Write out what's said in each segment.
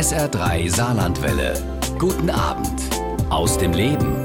SR3 Saarlandwelle. Guten Abend aus dem Leben.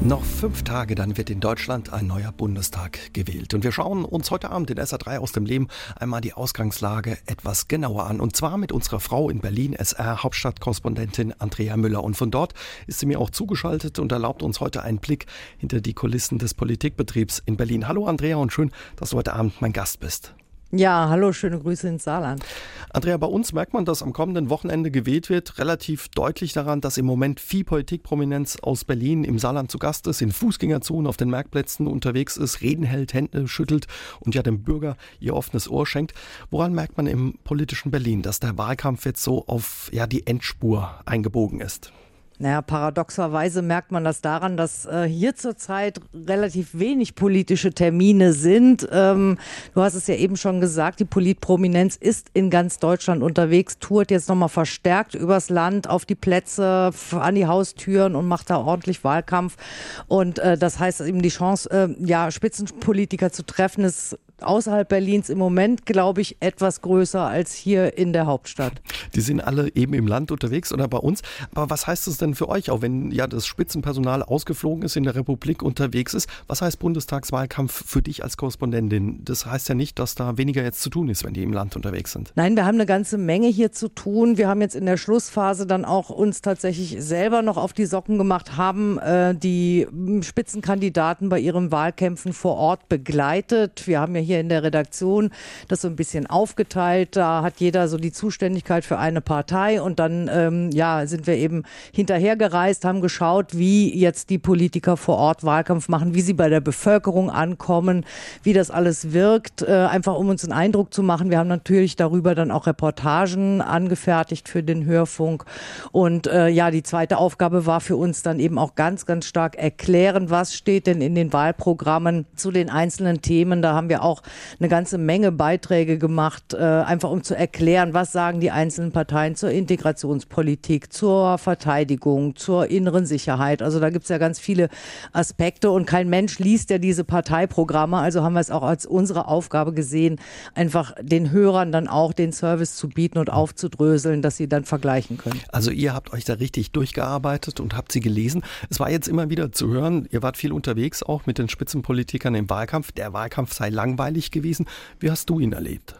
Noch fünf Tage, dann wird in Deutschland ein neuer Bundestag gewählt. Und wir schauen uns heute Abend in SR3 aus dem Leben einmal die Ausgangslage etwas genauer an. Und zwar mit unserer Frau in Berlin, SR Hauptstadtkorrespondentin Andrea Müller. Und von dort ist sie mir auch zugeschaltet und erlaubt uns heute einen Blick hinter die Kulissen des Politikbetriebs in Berlin. Hallo Andrea und schön, dass du heute Abend mein Gast bist. Ja, hallo, schöne Grüße ins Saarland. Andrea, bei uns merkt man, dass am kommenden Wochenende gewählt wird, relativ deutlich daran, dass im Moment viel Politikprominenz aus Berlin im Saarland zu Gast ist, in Fußgängerzonen auf den Merkplätzen unterwegs ist, Reden hält, Hände schüttelt und ja dem Bürger ihr offenes Ohr schenkt. Woran merkt man im politischen Berlin, dass der Wahlkampf jetzt so auf ja, die Endspur eingebogen ist? Naja, paradoxerweise merkt man das daran, dass äh, hier zurzeit relativ wenig politische Termine sind. Ähm, du hast es ja eben schon gesagt, die Politprominenz ist in ganz Deutschland unterwegs, tourt jetzt nochmal verstärkt übers Land auf die Plätze, an die Haustüren und macht da ordentlich Wahlkampf. Und äh, das heißt eben die Chance, äh, ja, Spitzenpolitiker zu treffen, ist außerhalb Berlins im Moment, glaube ich, etwas größer als hier in der Hauptstadt. Die sind alle eben im Land unterwegs oder bei uns. Aber was heißt es denn für euch, auch wenn ja das Spitzenpersonal ausgeflogen ist, in der Republik unterwegs ist? Was heißt Bundestagswahlkampf für dich als Korrespondentin? Das heißt ja nicht, dass da weniger jetzt zu tun ist, wenn die im Land unterwegs sind. Nein, wir haben eine ganze Menge hier zu tun. Wir haben jetzt in der Schlussphase dann auch uns tatsächlich selber noch auf die Socken gemacht, haben äh, die Spitzenkandidaten bei ihren Wahlkämpfen vor Ort begleitet. Wir haben ja hier in der Redaktion das so ein bisschen aufgeteilt. Da hat jeder so die Zuständigkeit für eine Partei und dann ähm, ja, sind wir eben hinterhergereist, haben geschaut, wie jetzt die Politiker vor Ort Wahlkampf machen, wie sie bei der Bevölkerung ankommen, wie das alles wirkt, äh, einfach um uns einen Eindruck zu machen. Wir haben natürlich darüber dann auch Reportagen angefertigt für den Hörfunk. Und äh, ja, die zweite Aufgabe war für uns dann eben auch ganz, ganz stark erklären, was steht denn in den Wahlprogrammen zu den einzelnen Themen. Da haben wir auch auch eine ganze Menge Beiträge gemacht, äh, einfach um zu erklären, was sagen die einzelnen Parteien zur Integrationspolitik, zur Verteidigung, zur inneren Sicherheit. Also da gibt es ja ganz viele Aspekte und kein Mensch liest ja diese Parteiprogramme. Also haben wir es auch als unsere Aufgabe gesehen, einfach den Hörern dann auch den Service zu bieten und aufzudröseln, dass sie dann vergleichen können. Also ihr habt euch da richtig durchgearbeitet und habt sie gelesen. Es war jetzt immer wieder zu hören, ihr wart viel unterwegs auch mit den Spitzenpolitikern im Wahlkampf. Der Wahlkampf sei langweilig langweilig gewesen. Wie hast du ihn erlebt?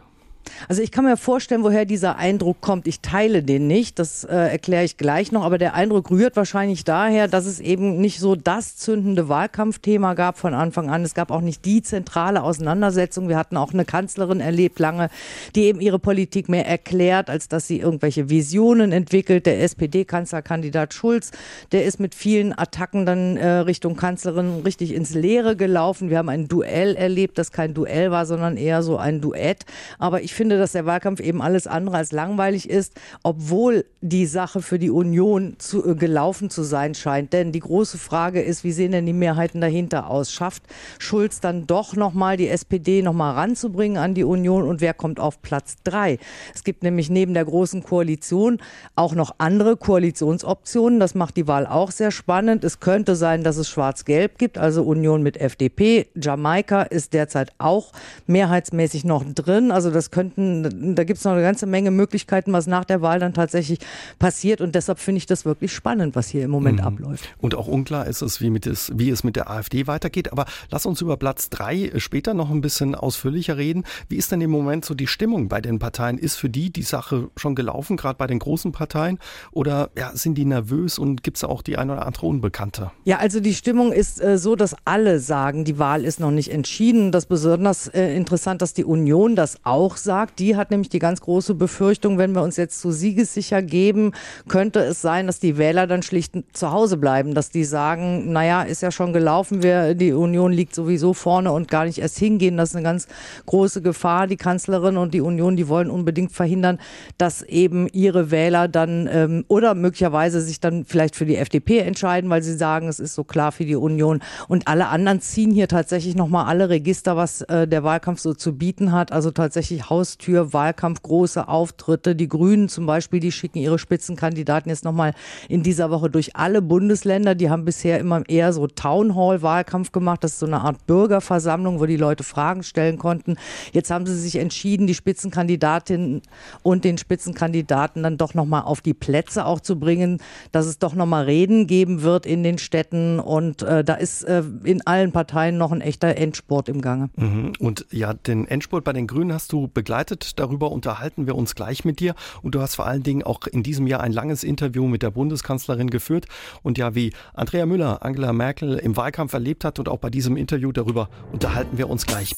Also ich kann mir vorstellen, woher dieser Eindruck kommt. Ich teile den nicht, das äh, erkläre ich gleich noch, aber der Eindruck rührt wahrscheinlich daher, dass es eben nicht so das zündende Wahlkampfthema gab von Anfang an. Es gab auch nicht die zentrale Auseinandersetzung. Wir hatten auch eine Kanzlerin erlebt lange, die eben ihre Politik mehr erklärt, als dass sie irgendwelche Visionen entwickelt. Der SPD-Kanzlerkandidat Schulz, der ist mit vielen Attacken dann äh, Richtung Kanzlerin richtig ins Leere gelaufen. Wir haben ein Duell erlebt, das kein Duell war, sondern eher so ein Duett. Aber ich finde, dass der Wahlkampf eben alles andere als langweilig ist, obwohl die Sache für die Union zu, äh, gelaufen zu sein scheint. Denn die große Frage ist, wie sehen denn die Mehrheiten dahinter aus? Schafft Schulz dann doch nochmal die SPD nochmal ranzubringen an die Union und wer kommt auf Platz drei? Es gibt nämlich neben der großen Koalition auch noch andere Koalitionsoptionen. Das macht die Wahl auch sehr spannend. Es könnte sein, dass es Schwarz-Gelb gibt, also Union mit FDP. Jamaika ist derzeit auch mehrheitsmäßig noch drin. Also das könnten, da gibt es noch eine ganze Menge Möglichkeiten, was nach der Wahl dann tatsächlich passiert. Und deshalb finde ich das wirklich spannend, was hier im Moment mhm. abläuft. Und auch unklar ist es wie, mit des, wie es mit der AfD weitergeht. Aber lass uns über Platz drei später noch ein bisschen ausführlicher reden. Wie ist denn im Moment so die Stimmung bei den Parteien? Ist für die die Sache schon gelaufen, gerade bei den großen Parteien? Oder ja, sind die nervös und gibt es auch die eine oder andere Unbekannte? Ja, also die Stimmung ist äh, so, dass alle sagen, die Wahl ist noch nicht entschieden. Das ist besonders äh, interessant, dass die Union das auch sagt sagt. Die hat nämlich die ganz große Befürchtung, wenn wir uns jetzt zu siegessicher geben, könnte es sein, dass die Wähler dann schlicht zu Hause bleiben, dass die sagen, naja, ist ja schon gelaufen, wir, die Union liegt sowieso vorne und gar nicht erst hingehen. Das ist eine ganz große Gefahr. Die Kanzlerin und die Union, die wollen unbedingt verhindern, dass eben ihre Wähler dann ähm, oder möglicherweise sich dann vielleicht für die FDP entscheiden, weil sie sagen, es ist so klar für die Union. Und alle anderen ziehen hier tatsächlich nochmal alle Register, was äh, der Wahlkampf so zu bieten hat. Also tatsächlich Haustür, Wahlkampf, große Auftritte. Die Grünen zum Beispiel, die schicken ihre Spitzenkandidaten jetzt nochmal in dieser Woche durch alle Bundesländer. Die haben bisher immer eher so Townhall-Wahlkampf gemacht. Das ist so eine Art Bürgerversammlung, wo die Leute Fragen stellen konnten. Jetzt haben sie sich entschieden, die Spitzenkandidatinnen und den Spitzenkandidaten dann doch nochmal auf die Plätze auch zu bringen, dass es doch nochmal Reden geben wird in den Städten. Und äh, da ist äh, in allen Parteien noch ein echter Endspurt im Gange. Mhm. Und ja, den Endspurt bei den Grünen hast du begleitet. Darüber unterhalten wir uns gleich mit dir. Und du hast vor allen Dingen auch in diesem Jahr ein langes Interview mit der Bundeskanzlerin geführt. Und ja, wie Andrea Müller Angela Merkel im Wahlkampf erlebt hat und auch bei diesem Interview darüber unterhalten wir uns gleich.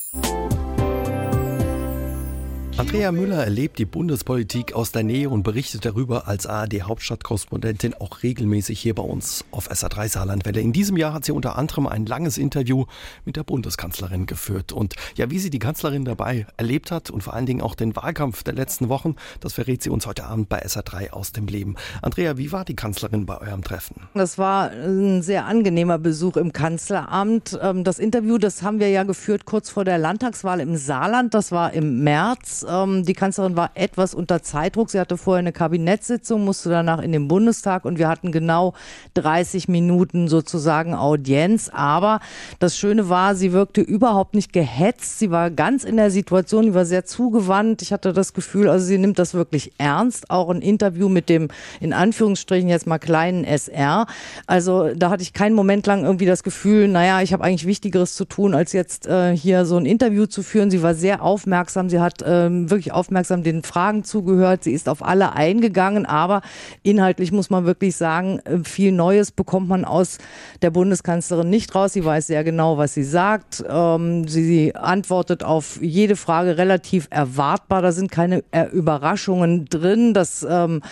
Andrea Müller erlebt die Bundespolitik aus der Nähe und berichtet darüber als ARD-Hauptstadtkorrespondentin auch regelmäßig hier bei uns auf SA3 Saarlandwelle. In diesem Jahr hat sie unter anderem ein langes Interview mit der Bundeskanzlerin geführt. Und ja, wie sie die Kanzlerin dabei erlebt hat und vor allen Dingen auch den Wahlkampf der letzten Wochen, das verrät sie uns heute Abend bei SA3 aus dem Leben. Andrea, wie war die Kanzlerin bei eurem Treffen? Das war ein sehr angenehmer Besuch im Kanzleramt. Ähm, das Interview, das haben wir ja geführt kurz vor der Landtagswahl im Saarland. Das war im März. Ähm, die Kanzlerin war etwas unter Zeitdruck. Sie hatte vorher eine Kabinettssitzung, musste danach in den Bundestag und wir hatten genau 30 Minuten sozusagen Audienz. Aber das Schöne war, sie wirkte überhaupt nicht gehetzt. Sie war ganz in der Situation, sie war sehr zugewandt. Ich hatte das Gefühl, also sie nimmt das wirklich ernst. Auch ein Interview mit dem, in Anführungsstrichen jetzt mal kleinen SR. Also da hatte ich keinen Moment lang irgendwie das Gefühl, naja, ich habe eigentlich Wichtigeres zu tun, als jetzt äh, hier so ein Interview zu führen. Sie war sehr aufmerksam. Sie hat ähm, wirklich aufmerksam den Fragen zugehört. Sie ist auf alle eingegangen, aber inhaltlich muss man wirklich sagen, äh, viel Neues bekommt man aus der Bundeskanzlerin nicht raus. Sie weiß sehr genau, was sie sagt. Ähm, sie antwortet auf jede Frage relativ erwartbar. Da sind keine äh, Überraschungen drin. Das ähm,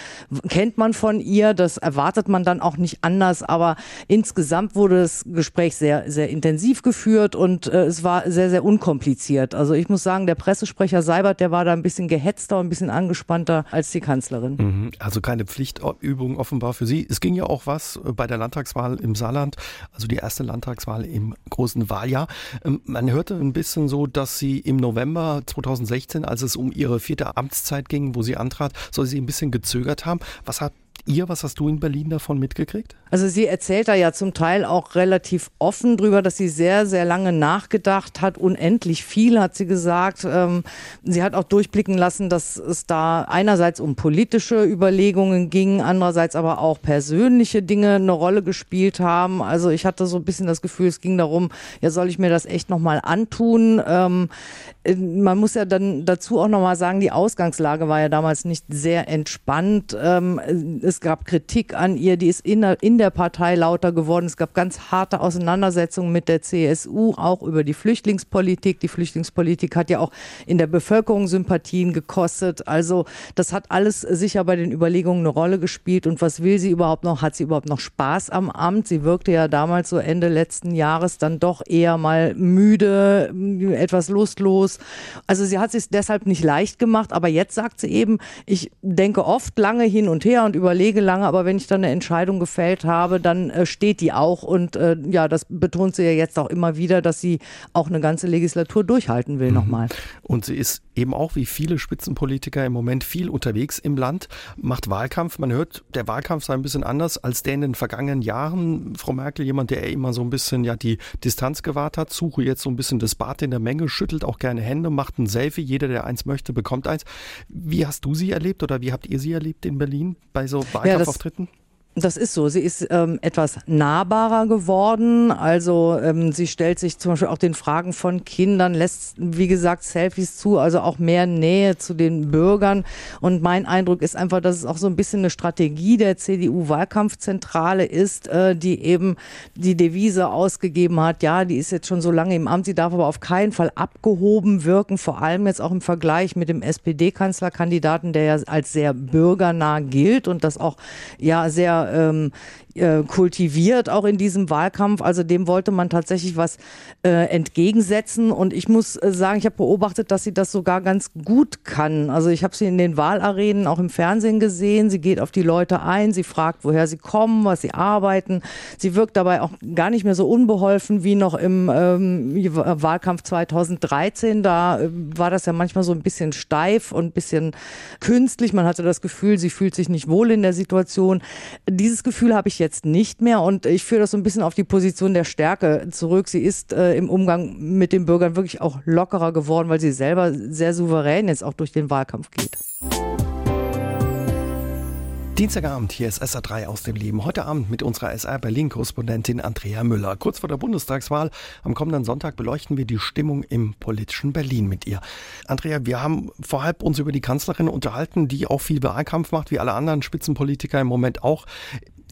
kennt man von ihr. Das erwartet man dann auch nicht anders. Aber insgesamt wurde das Gespräch sehr, sehr intensiv geführt und äh, es war sehr, sehr unkompliziert. Also ich muss sagen, der Pressesprecher Seibert, der war da ein bisschen gehetzter und ein bisschen angespannter als die Kanzlerin. Mhm. Also keine Pflichtübung offenbar für Sie. Es ging ja auch was bei der Landtagswahl im Saarland, also die erste Landtagswahl im großen Wahljahr. Ähm, man hörte ein bisschen so, dass Sie im November 2016, als es um Ihre vierte Amtszeit ging, wo Sie antrat, soll Sie ein bisschen gezögert haben. Was hat ihr, was hast du in Berlin davon mitgekriegt? Also sie erzählt da ja zum Teil auch relativ offen drüber, dass sie sehr, sehr lange nachgedacht hat. Unendlich viel hat sie gesagt. Ähm, sie hat auch durchblicken lassen, dass es da einerseits um politische Überlegungen ging, andererseits aber auch persönliche Dinge eine Rolle gespielt haben. Also ich hatte so ein bisschen das Gefühl, es ging darum, ja, soll ich mir das echt nochmal antun? Ähm, äh, man muss ja dann dazu auch nochmal sagen, die Ausgangslage war ja damals nicht sehr entspannt. Ähm, es gab Kritik an ihr, die ist in der, in der Partei lauter geworden. Es gab ganz harte Auseinandersetzungen mit der CSU, auch über die Flüchtlingspolitik. Die Flüchtlingspolitik hat ja auch in der Bevölkerung Sympathien gekostet. Also das hat alles sicher bei den Überlegungen eine Rolle gespielt. Und was will sie überhaupt noch? Hat sie überhaupt noch Spaß am Amt? Sie wirkte ja damals so Ende letzten Jahres dann doch eher mal müde, etwas lustlos. Also sie hat sich deshalb nicht leicht gemacht. Aber jetzt sagt sie eben, ich denke oft lange hin und her und überlege, überlege lange, aber wenn ich dann eine Entscheidung gefällt habe, dann äh, steht die auch. Und äh, ja, das betont sie ja jetzt auch immer wieder, dass sie auch eine ganze Legislatur durchhalten will mhm. nochmal. Und sie ist eben auch wie viele Spitzenpolitiker im Moment viel unterwegs im Land, macht Wahlkampf. Man hört, der Wahlkampf sei ein bisschen anders als der in den vergangenen Jahren. Frau Merkel, jemand, der immer so ein bisschen ja die Distanz gewahrt hat, suche jetzt so ein bisschen das Bad in der Menge, schüttelt auch gerne Hände, macht ein Selfie. Jeder, der eins möchte, bekommt eins. Wie hast du sie erlebt oder wie habt ihr sie erlebt in Berlin bei so Wahlkampfauftritten? Das ist so. Sie ist ähm, etwas nahbarer geworden. Also ähm, sie stellt sich zum Beispiel auch den Fragen von Kindern, lässt, wie gesagt, Selfies zu, also auch mehr Nähe zu den Bürgern. Und mein Eindruck ist einfach, dass es auch so ein bisschen eine Strategie der CDU-Wahlkampfzentrale ist, äh, die eben die Devise ausgegeben hat, ja, die ist jetzt schon so lange im Amt, sie darf aber auf keinen Fall abgehoben wirken, vor allem jetzt auch im Vergleich mit dem SPD-Kanzlerkandidaten, der ja als sehr bürgernah gilt und das auch ja sehr ähm, äh, kultiviert, auch in diesem Wahlkampf. Also dem wollte man tatsächlich was äh, entgegensetzen. Und ich muss äh, sagen, ich habe beobachtet, dass sie das sogar ganz gut kann. Also ich habe sie in den Wahlarenen auch im Fernsehen gesehen. Sie geht auf die Leute ein, sie fragt, woher sie kommen, was sie arbeiten. Sie wirkt dabei auch gar nicht mehr so unbeholfen wie noch im ähm, Wahlkampf 2013. Da äh, war das ja manchmal so ein bisschen steif und ein bisschen künstlich. Man hatte das Gefühl, sie fühlt sich nicht wohl in der Situation. Dieses Gefühl habe ich jetzt nicht mehr und ich führe das so ein bisschen auf die Position der Stärke zurück. Sie ist äh, im Umgang mit den Bürgern wirklich auch lockerer geworden, weil sie selber sehr souverän jetzt auch durch den Wahlkampf geht. Dienstagabend, hier ist SA3 aus dem Leben. Heute Abend mit unserer SR Berlin-Korrespondentin Andrea Müller. Kurz vor der Bundestagswahl am kommenden Sonntag beleuchten wir die Stimmung im politischen Berlin mit ihr. Andrea, wir haben vorhalb uns über die Kanzlerin unterhalten, die auch viel Wahlkampf macht, wie alle anderen Spitzenpolitiker im Moment auch.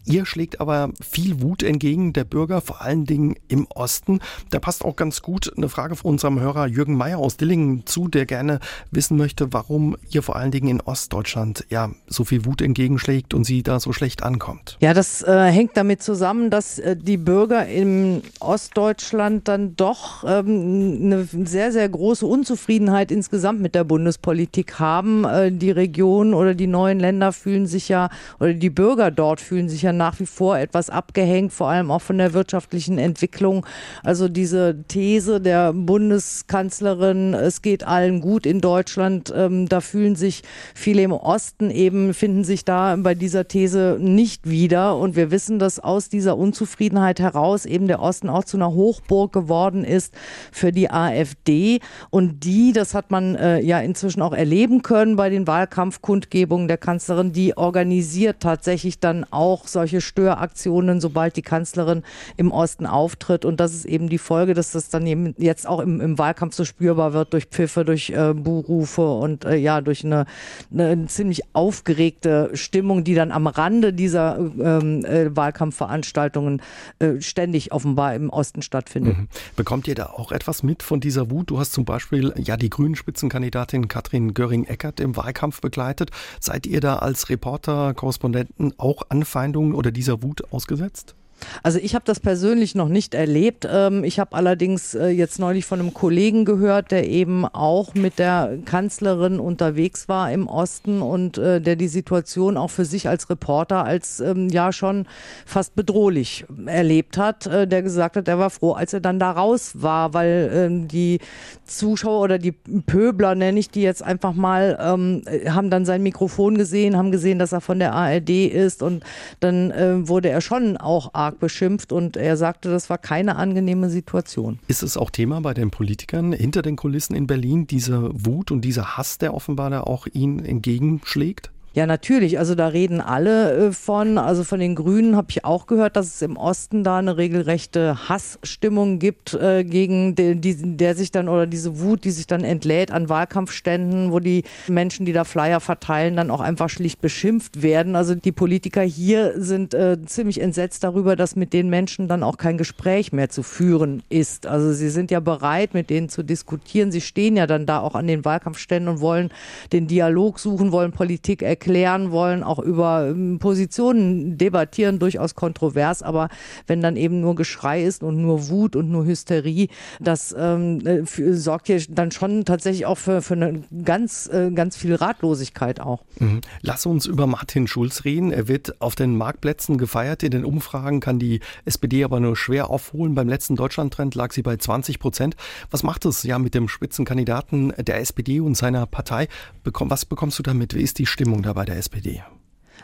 Ihr schlägt aber viel Wut entgegen der Bürger, vor allen Dingen im Osten. Da passt auch ganz gut eine Frage von unserem Hörer Jürgen Meyer aus Dillingen zu, der gerne wissen möchte, warum ihr vor allen Dingen in Ostdeutschland ja so viel Wut entgegenschlägt und sie da so schlecht ankommt. Ja, das äh, hängt damit zusammen, dass äh, die Bürger in Ostdeutschland dann doch ähm, eine sehr, sehr große Unzufriedenheit insgesamt mit der Bundespolitik haben. Äh, die Region oder die neuen Länder fühlen sich ja, oder die Bürger dort fühlen sich ja nach wie vor etwas abgehängt, vor allem auch von der wirtschaftlichen Entwicklung. Also diese These der Bundeskanzlerin, es geht allen gut in Deutschland, ähm, da fühlen sich viele im Osten eben, finden sich da bei dieser These nicht wieder. Und wir wissen, dass aus dieser Unzufriedenheit heraus eben der Osten auch zu einer Hochburg geworden ist für die AfD. Und die, das hat man äh, ja inzwischen auch erleben können bei den Wahlkampfkundgebungen der Kanzlerin, die organisiert tatsächlich dann auch solche solche Störaktionen, sobald die Kanzlerin im Osten auftritt. Und das ist eben die Folge, dass das dann eben jetzt auch im, im Wahlkampf so spürbar wird durch Pfiffe, durch äh, Buhrufe und äh, ja, durch eine, eine ziemlich aufgeregte Stimmung, die dann am Rande dieser ähm, äh, Wahlkampfveranstaltungen äh, ständig offenbar im Osten stattfindet. Mhm. Bekommt ihr da auch etwas mit von dieser Wut? Du hast zum Beispiel ja die grünen Spitzenkandidatin Katrin Göring-Eckert im Wahlkampf begleitet. Seid ihr da als Reporter, Korrespondenten auch Anfeindungen oder dieser Wut ausgesetzt? Also ich habe das persönlich noch nicht erlebt. Ähm, ich habe allerdings äh, jetzt neulich von einem Kollegen gehört, der eben auch mit der Kanzlerin unterwegs war im Osten und äh, der die Situation auch für sich als Reporter als ähm, ja schon fast bedrohlich erlebt hat. Äh, der gesagt hat, er war froh, als er dann da raus war, weil ähm, die Zuschauer oder die Pöbler, nenne ich die jetzt einfach mal, haben dann sein Mikrofon gesehen, haben gesehen, dass er von der ARD ist und dann wurde er schon auch arg beschimpft und er sagte, das war keine angenehme Situation. Ist es auch Thema bei den Politikern hinter den Kulissen in Berlin, diese Wut und dieser Hass, der offenbar da auch ihnen entgegenschlägt? Ja, natürlich. Also da reden alle äh, von. Also von den Grünen habe ich auch gehört, dass es im Osten da eine regelrechte Hassstimmung gibt äh, gegen den, die, der sich dann oder diese Wut, die sich dann entlädt an Wahlkampfständen, wo die Menschen, die da Flyer verteilen, dann auch einfach schlicht beschimpft werden. Also die Politiker hier sind äh, ziemlich entsetzt darüber, dass mit den Menschen dann auch kein Gespräch mehr zu führen ist. Also sie sind ja bereit, mit denen zu diskutieren. Sie stehen ja dann da auch an den Wahlkampfständen und wollen den Dialog suchen, wollen Politik erklären klären wollen, auch über ähm, Positionen debattieren, durchaus kontrovers, aber wenn dann eben nur Geschrei ist und nur Wut und nur Hysterie, das ähm, äh, für, sorgt hier dann schon tatsächlich auch für, für eine ganz, äh, ganz viel Ratlosigkeit auch. Mhm. Lass uns über Martin Schulz reden. Er wird auf den Marktplätzen gefeiert. In den Umfragen kann die SPD aber nur schwer aufholen. Beim letzten Deutschlandtrend lag sie bei 20 Prozent. Was macht es ja mit dem Spitzenkandidaten der SPD und seiner Partei? Was bekommst du damit? Wie ist die Stimmung dabei? Bei der SPD.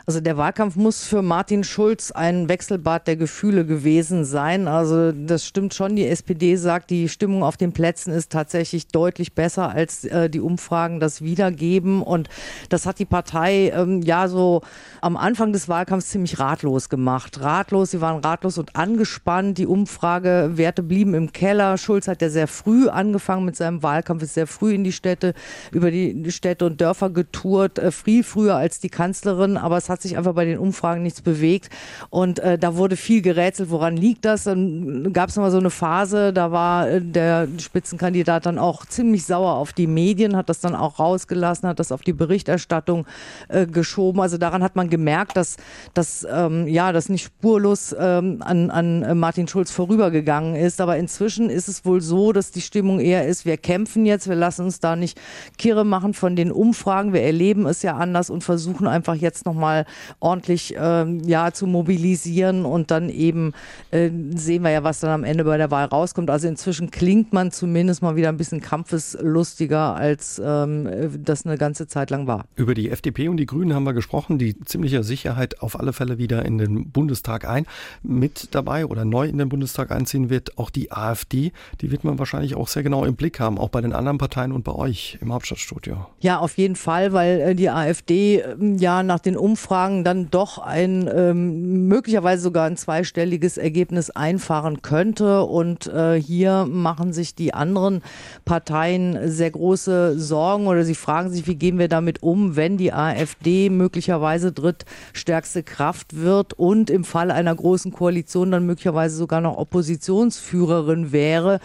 Also der Wahlkampf muss für Martin Schulz ein Wechselbad der Gefühle gewesen sein. Also das stimmt schon. Die SPD sagt, die Stimmung auf den Plätzen ist tatsächlich deutlich besser, als äh, die Umfragen das wiedergeben. Und das hat die Partei ähm, ja so am Anfang des Wahlkampfs ziemlich ratlos gemacht. Ratlos, sie waren ratlos und angespannt. Die Umfragewerte blieben im Keller. Schulz hat ja sehr früh angefangen mit seinem Wahlkampf, ist sehr früh in die Städte, über die Städte und Dörfer getourt, äh, viel früher als die Kanzlerin. Aber es hat hat sich einfach bei den Umfragen nichts bewegt. Und äh, da wurde viel gerätselt, woran liegt das? Dann gab es nochmal so eine Phase, da war äh, der Spitzenkandidat dann auch ziemlich sauer auf die Medien, hat das dann auch rausgelassen, hat das auf die Berichterstattung äh, geschoben. Also daran hat man gemerkt, dass, dass ähm, ja, das nicht spurlos ähm, an, an Martin Schulz vorübergegangen ist. Aber inzwischen ist es wohl so, dass die Stimmung eher ist, wir kämpfen jetzt, wir lassen uns da nicht kirre machen von den Umfragen, wir erleben es ja anders und versuchen einfach jetzt nochmal ordentlich ähm, ja, zu mobilisieren und dann eben äh, sehen wir ja, was dann am Ende bei der Wahl rauskommt. Also inzwischen klingt man zumindest mal wieder ein bisschen kampfeslustiger, als ähm, das eine ganze Zeit lang war. Über die FDP und die Grünen haben wir gesprochen, die ziemliche Sicherheit auf alle Fälle wieder in den Bundestag ein. Mit dabei oder neu in den Bundestag einziehen wird auch die AfD. Die wird man wahrscheinlich auch sehr genau im Blick haben, auch bei den anderen Parteien und bei euch im Hauptstadtstudio. Ja, auf jeden Fall, weil äh, die AfD äh, ja nach den Umfragen dann doch ein ähm, möglicherweise sogar ein zweistelliges Ergebnis einfahren könnte. Und äh, hier machen sich die anderen Parteien sehr große Sorgen oder sie fragen sich, wie gehen wir damit um, wenn die AfD möglicherweise drittstärkste Kraft wird und im Fall einer großen Koalition dann möglicherweise sogar noch Oppositionsführerin wäre.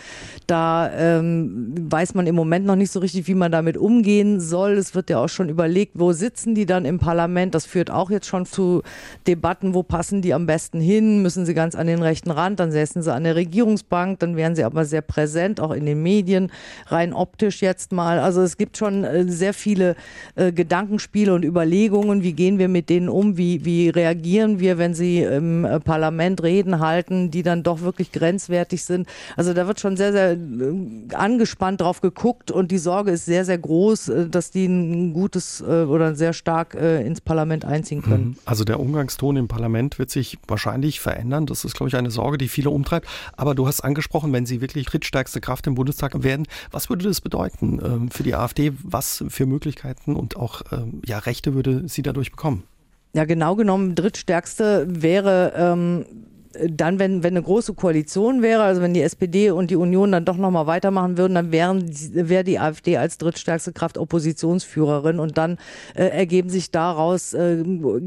Da ähm, weiß man im Moment noch nicht so richtig, wie man damit umgehen soll. Es wird ja auch schon überlegt, wo sitzen die dann im Parlament. Das führt auch jetzt schon zu Debatten, wo passen die am besten hin? Müssen sie ganz an den rechten Rand? Dann säßen sie an der Regierungsbank. Dann wären sie aber sehr präsent, auch in den Medien, rein optisch jetzt mal. Also es gibt schon äh, sehr viele äh, Gedankenspiele und Überlegungen. Wie gehen wir mit denen um? Wie, wie reagieren wir, wenn sie im äh, Parlament Reden halten, die dann doch wirklich grenzwertig sind? Also da wird schon sehr, sehr angespannt drauf geguckt und die Sorge ist sehr, sehr groß, dass die ein gutes oder sehr stark ins Parlament einziehen können. Mhm. Also der Umgangston im Parlament wird sich wahrscheinlich verändern. Das ist, glaube ich, eine Sorge, die viele umtreibt. Aber du hast angesprochen, wenn sie wirklich drittstärkste Kraft im Bundestag werden, was würde das bedeuten ähm, für die AfD? Was für Möglichkeiten und auch ähm, ja, Rechte würde sie dadurch bekommen? Ja, genau genommen, drittstärkste wäre ähm, dann, wenn, wenn eine große Koalition wäre, also wenn die SPD und die Union dann doch nochmal weitermachen würden, dann wären, wäre die AfD als drittstärkste Kraft Oppositionsführerin und dann äh, ergeben sich daraus äh,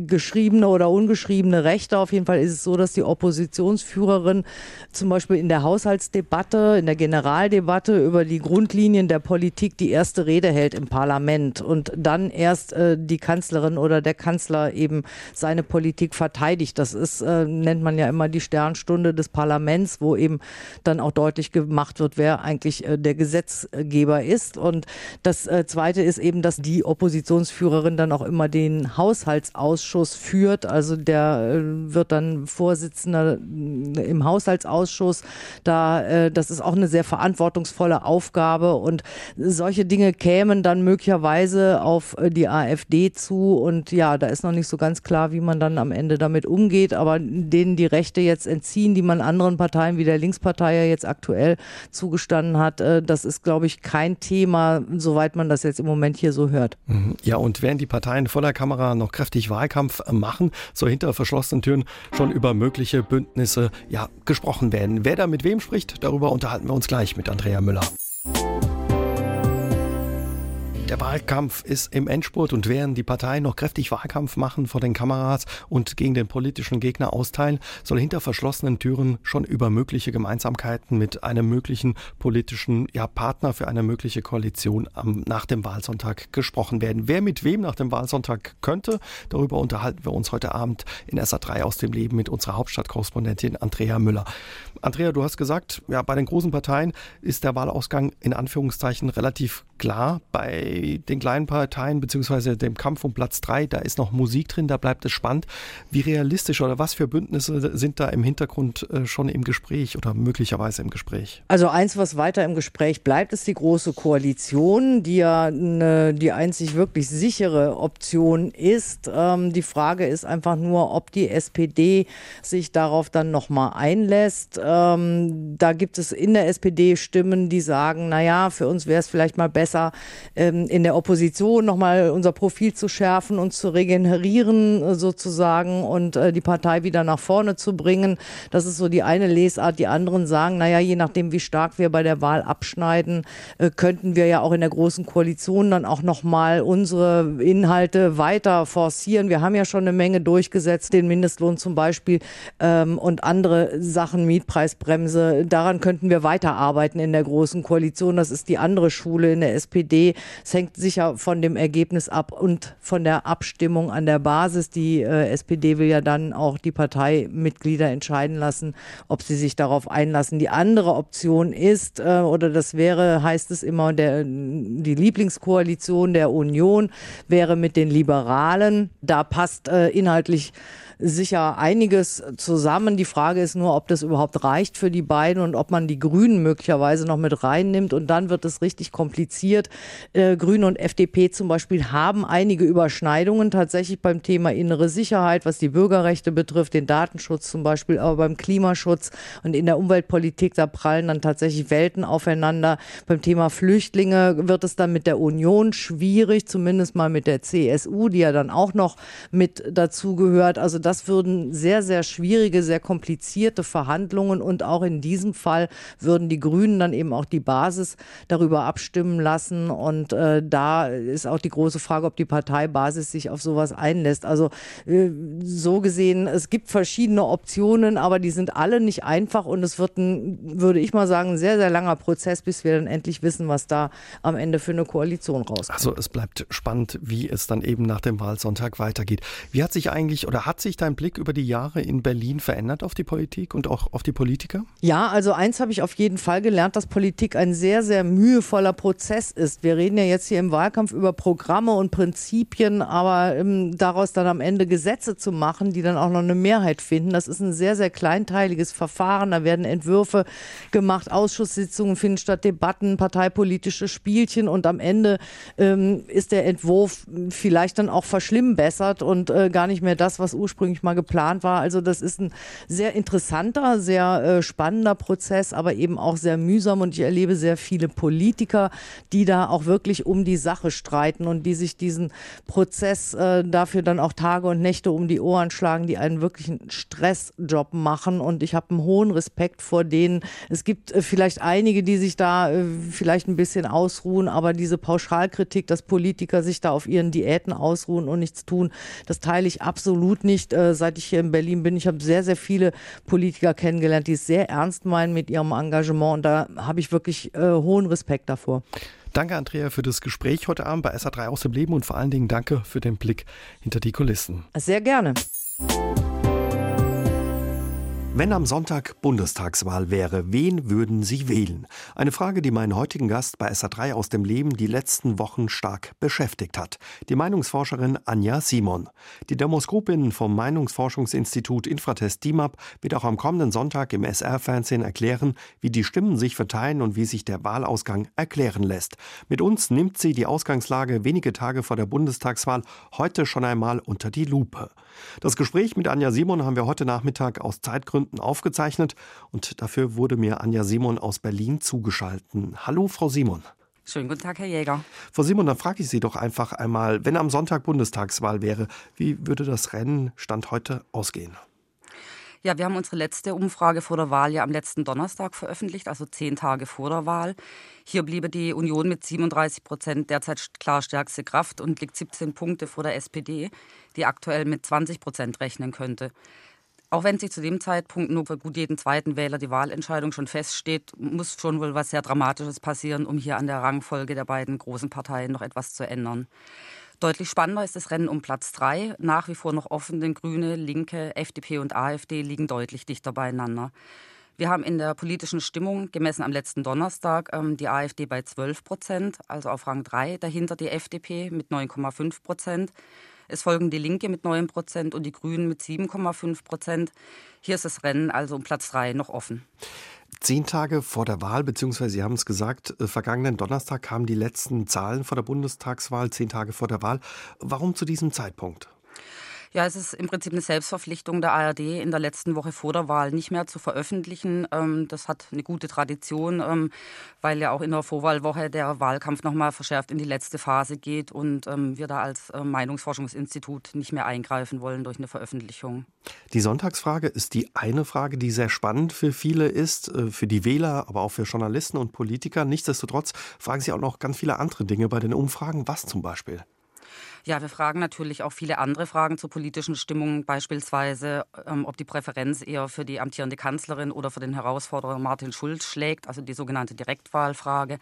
geschriebene oder ungeschriebene Rechte. Auf jeden Fall ist es so, dass die Oppositionsführerin zum Beispiel in der Haushaltsdebatte, in der Generaldebatte über die Grundlinien der Politik die erste Rede hält im Parlament und dann erst äh, die Kanzlerin oder der Kanzler eben seine Politik verteidigt. Das ist, äh, nennt man ja immer die Sternstunde des Parlaments, wo eben dann auch deutlich gemacht wird, wer eigentlich äh, der Gesetzgeber ist. Und das äh, Zweite ist eben, dass die Oppositionsführerin dann auch immer den Haushaltsausschuss führt. Also der äh, wird dann Vorsitzender im Haushaltsausschuss. Da, das ist auch eine sehr verantwortungsvolle Aufgabe. Und solche Dinge kämen dann möglicherweise auf die AfD zu. Und ja, da ist noch nicht so ganz klar, wie man dann am Ende damit umgeht. Aber denen die Rechte jetzt entziehen, die man anderen Parteien wie der Linkspartei ja jetzt aktuell zugestanden hat. Äh, das ist, glaube ich, kein Thema, soweit man das jetzt im Moment hier so hört. Mhm. Ja, und während die Parteien vor der Kamera noch kräftig Wahlkampf machen, soll hinter verschlossenen Türen schon über mögliche Bündnisse ja, gesprochen werden. Wer da mit wem spricht, darüber unterhalten wir uns gleich mit Andrea Müller. Der Wahlkampf ist im Endspurt und während die Parteien noch kräftig Wahlkampf machen vor den Kameras und gegen den politischen Gegner austeilen, soll hinter verschlossenen Türen schon über mögliche Gemeinsamkeiten mit einem möglichen politischen ja, Partner für eine mögliche Koalition am, nach dem Wahlsonntag gesprochen werden. Wer mit wem nach dem Wahlsonntag könnte, darüber unterhalten wir uns heute Abend in SA3 aus dem Leben mit unserer Hauptstadtkorrespondentin Andrea Müller. Andrea, du hast gesagt, ja, bei den großen Parteien ist der Wahlausgang in Anführungszeichen relativ klar. Bei den kleinen Parteien beziehungsweise dem Kampf um Platz drei, da ist noch Musik drin, da bleibt es spannend. Wie realistisch oder was für Bündnisse sind da im Hintergrund äh, schon im Gespräch oder möglicherweise im Gespräch? Also eins, was weiter im Gespräch bleibt, ist die große Koalition, die ja eine, die einzig wirklich sichere Option ist. Ähm, die Frage ist einfach nur, ob die SPD sich darauf dann nochmal einlässt. Ähm, da gibt es in der SPD Stimmen, die sagen, naja, für uns wäre es vielleicht mal besser, ähm, in der Opposition nochmal unser Profil zu schärfen und zu regenerieren äh, sozusagen und äh, die Partei wieder nach vorne zu bringen. Das ist so die eine Lesart. Die anderen sagen, naja, je nachdem, wie stark wir bei der Wahl abschneiden, äh, könnten wir ja auch in der großen Koalition dann auch nochmal unsere Inhalte weiter forcieren. Wir haben ja schon eine Menge durchgesetzt, den Mindestlohn zum Beispiel ähm, und andere Sachen, Mietpreisbremse. Daran könnten wir weiterarbeiten in der großen Koalition. Das ist die andere Schule in der SPD. Es hängt sicher von dem Ergebnis ab und von der Abstimmung an der Basis. Die äh, SPD will ja dann auch die Parteimitglieder entscheiden lassen, ob sie sich darauf einlassen. Die andere Option ist, äh, oder das wäre, heißt es immer, der, die Lieblingskoalition der Union wäre mit den Liberalen. Da passt äh, inhaltlich sicher einiges zusammen. Die Frage ist nur, ob das überhaupt reicht für die beiden und ob man die Grünen möglicherweise noch mit reinnimmt. Und dann wird es richtig kompliziert. Äh, Grüne und FDP zum Beispiel haben einige Überschneidungen tatsächlich beim Thema innere Sicherheit, was die Bürgerrechte betrifft, den Datenschutz zum Beispiel, aber beim Klimaschutz und in der Umweltpolitik, da prallen dann tatsächlich Welten aufeinander. Beim Thema Flüchtlinge wird es dann mit der Union schwierig, zumindest mal mit der CSU, die ja dann auch noch mit dazugehört. Also das das würden sehr, sehr schwierige, sehr komplizierte Verhandlungen und auch in diesem Fall würden die Grünen dann eben auch die Basis darüber abstimmen lassen. Und äh, da ist auch die große Frage, ob die Parteibasis sich auf sowas einlässt. Also äh, so gesehen, es gibt verschiedene Optionen, aber die sind alle nicht einfach und es wird ein, würde ich mal sagen, ein sehr, sehr langer Prozess, bis wir dann endlich wissen, was da am Ende für eine Koalition rauskommt. Also es bleibt spannend, wie es dann eben nach dem Wahlsonntag weitergeht. Wie hat sich eigentlich oder hat sich dein Blick über die Jahre in Berlin verändert auf die Politik und auch auf die Politiker? Ja, also eins habe ich auf jeden Fall gelernt, dass Politik ein sehr, sehr mühevoller Prozess ist. Wir reden ja jetzt hier im Wahlkampf über Programme und Prinzipien, aber ähm, daraus dann am Ende Gesetze zu machen, die dann auch noch eine Mehrheit finden, das ist ein sehr, sehr kleinteiliges Verfahren. Da werden Entwürfe gemacht, Ausschusssitzungen finden statt, Debatten, parteipolitische Spielchen und am Ende ähm, ist der Entwurf vielleicht dann auch verschlimmbessert und äh, gar nicht mehr das, was ursprünglich ursprünglich mal geplant war. Also das ist ein sehr interessanter, sehr äh, spannender Prozess, aber eben auch sehr mühsam und ich erlebe sehr viele Politiker, die da auch wirklich um die Sache streiten und die sich diesen Prozess äh, dafür dann auch Tage und Nächte um die Ohren schlagen, die einen wirklichen Stressjob machen und ich habe einen hohen Respekt vor denen. Es gibt äh, vielleicht einige, die sich da äh, vielleicht ein bisschen ausruhen, aber diese Pauschalkritik, dass Politiker sich da auf ihren Diäten ausruhen und nichts tun, das teile ich absolut nicht. Äh, äh, seit ich hier in Berlin bin. Ich habe sehr, sehr viele Politiker kennengelernt, die es sehr ernst meinen mit ihrem Engagement und da habe ich wirklich äh, hohen Respekt davor. Danke, Andrea, für das Gespräch heute Abend bei SA3 aus dem Leben und vor allen Dingen danke für den Blick hinter die Kulissen. Sehr gerne. Wenn am Sonntag Bundestagswahl wäre, wen würden Sie wählen? Eine Frage, die meinen heutigen Gast bei SA3 aus dem Leben die letzten Wochen stark beschäftigt hat. Die Meinungsforscherin Anja Simon. Die Demoskopin vom Meinungsforschungsinstitut Infratest DIMAP wird auch am kommenden Sonntag im SR-Fernsehen erklären, wie die Stimmen sich verteilen und wie sich der Wahlausgang erklären lässt. Mit uns nimmt sie die Ausgangslage wenige Tage vor der Bundestagswahl heute schon einmal unter die Lupe. Das Gespräch mit Anja Simon haben wir heute Nachmittag aus Zeitgründen Gründen aufgezeichnet und dafür wurde mir Anja Simon aus Berlin zugeschalten. Hallo, Frau Simon. Schönen guten Tag, Herr Jäger. Frau Simon, dann frage ich Sie doch einfach einmal, wenn am Sonntag Bundestagswahl wäre, wie würde das Rennen Stand heute ausgehen? Ja, wir haben unsere letzte Umfrage vor der Wahl ja am letzten Donnerstag veröffentlicht, also zehn Tage vor der Wahl. Hier bliebe die Union mit 37 Prozent derzeit klar stärkste Kraft und liegt 17 Punkte vor der SPD, die aktuell mit 20 Prozent rechnen könnte. Auch wenn sich zu dem Zeitpunkt nur für gut jeden zweiten Wähler die Wahlentscheidung schon feststeht, muss schon wohl was sehr Dramatisches passieren, um hier an der Rangfolge der beiden großen Parteien noch etwas zu ändern. Deutlich spannender ist das Rennen um Platz drei. Nach wie vor noch offen, denn Grüne, Linke, FDP und AfD liegen deutlich dichter beieinander. Wir haben in der politischen Stimmung, gemessen am letzten Donnerstag, ähm, die AfD bei 12 Prozent, also auf Rang 3, dahinter die FDP mit 9,5 Prozent. Es folgen die Linke mit 9 Prozent und die Grünen mit 7,5 Prozent. Hier ist das Rennen also um Platz 3 noch offen. Zehn Tage vor der Wahl, beziehungsweise Sie haben es gesagt, äh, vergangenen Donnerstag kamen die letzten Zahlen vor der Bundestagswahl, zehn Tage vor der Wahl. Warum zu diesem Zeitpunkt? Ja, es ist im Prinzip eine Selbstverpflichtung der ARD in der letzten Woche vor der Wahl nicht mehr zu veröffentlichen. Ähm, das hat eine gute Tradition, ähm, weil ja auch in der Vorwahlwoche der Wahlkampf nochmal verschärft in die letzte Phase geht und ähm, wir da als Meinungsforschungsinstitut nicht mehr eingreifen wollen durch eine Veröffentlichung. Die Sonntagsfrage ist die eine Frage, die sehr spannend für viele ist, äh, für die Wähler, aber auch für Journalisten und Politiker. Nichtsdestotrotz fragen sie auch noch ganz viele andere Dinge bei den Umfragen. Was zum Beispiel? Ja, wir fragen natürlich auch viele andere Fragen zur politischen Stimmung, beispielsweise, ähm, ob die Präferenz eher für die amtierende Kanzlerin oder für den Herausforderer Martin Schulz schlägt, also die sogenannte Direktwahlfrage.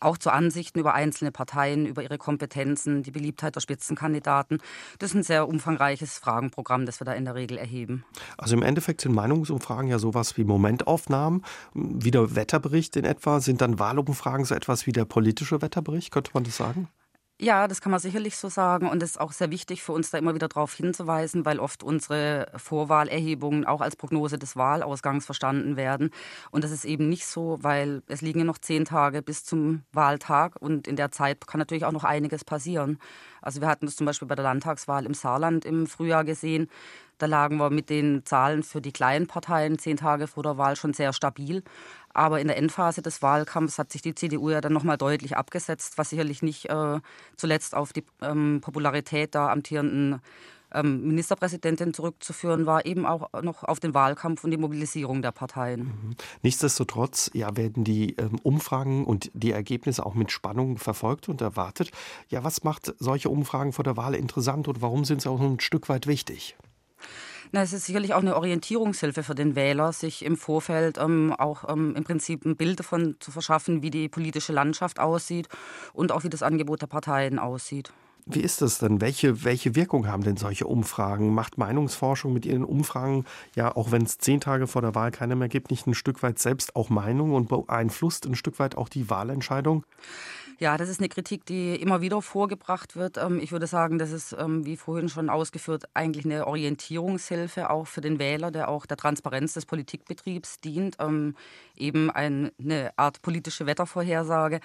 Auch zu Ansichten über einzelne Parteien, über ihre Kompetenzen, die Beliebtheit der Spitzenkandidaten. Das ist ein sehr umfangreiches Fragenprogramm, das wir da in der Regel erheben. Also im Endeffekt sind Meinungsumfragen ja sowas wie Momentaufnahmen, wie der Wetterbericht in etwa. Sind dann Wahlumfragen so etwas wie der politische Wetterbericht, könnte man das sagen? Ja, das kann man sicherlich so sagen. Und es ist auch sehr wichtig für uns, da immer wieder darauf hinzuweisen, weil oft unsere Vorwahlerhebungen auch als Prognose des Wahlausgangs verstanden werden. Und das ist eben nicht so, weil es liegen ja noch zehn Tage bis zum Wahltag und in der Zeit kann natürlich auch noch einiges passieren. Also wir hatten das zum Beispiel bei der Landtagswahl im Saarland im Frühjahr gesehen. Da lagen wir mit den Zahlen für die kleinen Parteien zehn Tage vor der Wahl schon sehr stabil. Aber in der Endphase des Wahlkampfs hat sich die CDU ja dann nochmal deutlich abgesetzt, was sicherlich nicht äh, zuletzt auf die ähm, Popularität der amtierenden ähm, Ministerpräsidentin zurückzuführen war, eben auch noch auf den Wahlkampf und die Mobilisierung der Parteien. Mhm. Nichtsdestotrotz ja, werden die ähm, Umfragen und die Ergebnisse auch mit Spannung verfolgt und erwartet. Ja, was macht solche Umfragen vor der Wahl interessant und warum sind sie auch ein Stück weit wichtig? Na, es ist sicherlich auch eine Orientierungshilfe für den Wähler, sich im Vorfeld ähm, auch ähm, im Prinzip ein Bild davon zu verschaffen, wie die politische Landschaft aussieht und auch wie das Angebot der Parteien aussieht. Wie ist das denn? Welche, welche Wirkung haben denn solche Umfragen? Macht Meinungsforschung mit ihren Umfragen, ja, auch wenn es zehn Tage vor der Wahl keine mehr gibt, nicht ein Stück weit selbst auch Meinung und beeinflusst ein Stück weit auch die Wahlentscheidung? Ja, das ist eine Kritik, die immer wieder vorgebracht wird. Ähm, ich würde sagen, das ist, ähm, wie vorhin schon ausgeführt, eigentlich eine Orientierungshilfe auch für den Wähler, der auch der Transparenz des Politikbetriebs dient. Ähm, eben eine Art politische Wettervorhersage.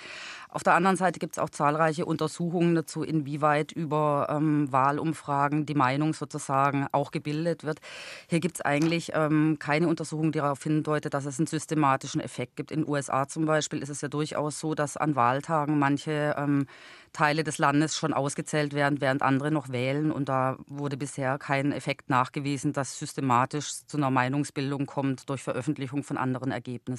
Auf der anderen Seite gibt es auch zahlreiche Untersuchungen dazu, inwieweit über Wahlumfragen die Meinung sozusagen auch gebildet wird. Hier gibt es eigentlich keine Untersuchung, die darauf hindeutet, dass es einen systematischen Effekt gibt. In den USA zum Beispiel ist es ja durchaus so, dass an Wahltagen manche ähm, Teile des Landes schon ausgezählt werden, während andere noch wählen. Und da wurde bisher kein Effekt nachgewiesen, dass systematisch zu einer Meinungsbildung kommt durch Veröffentlichung von anderen Ergebnissen.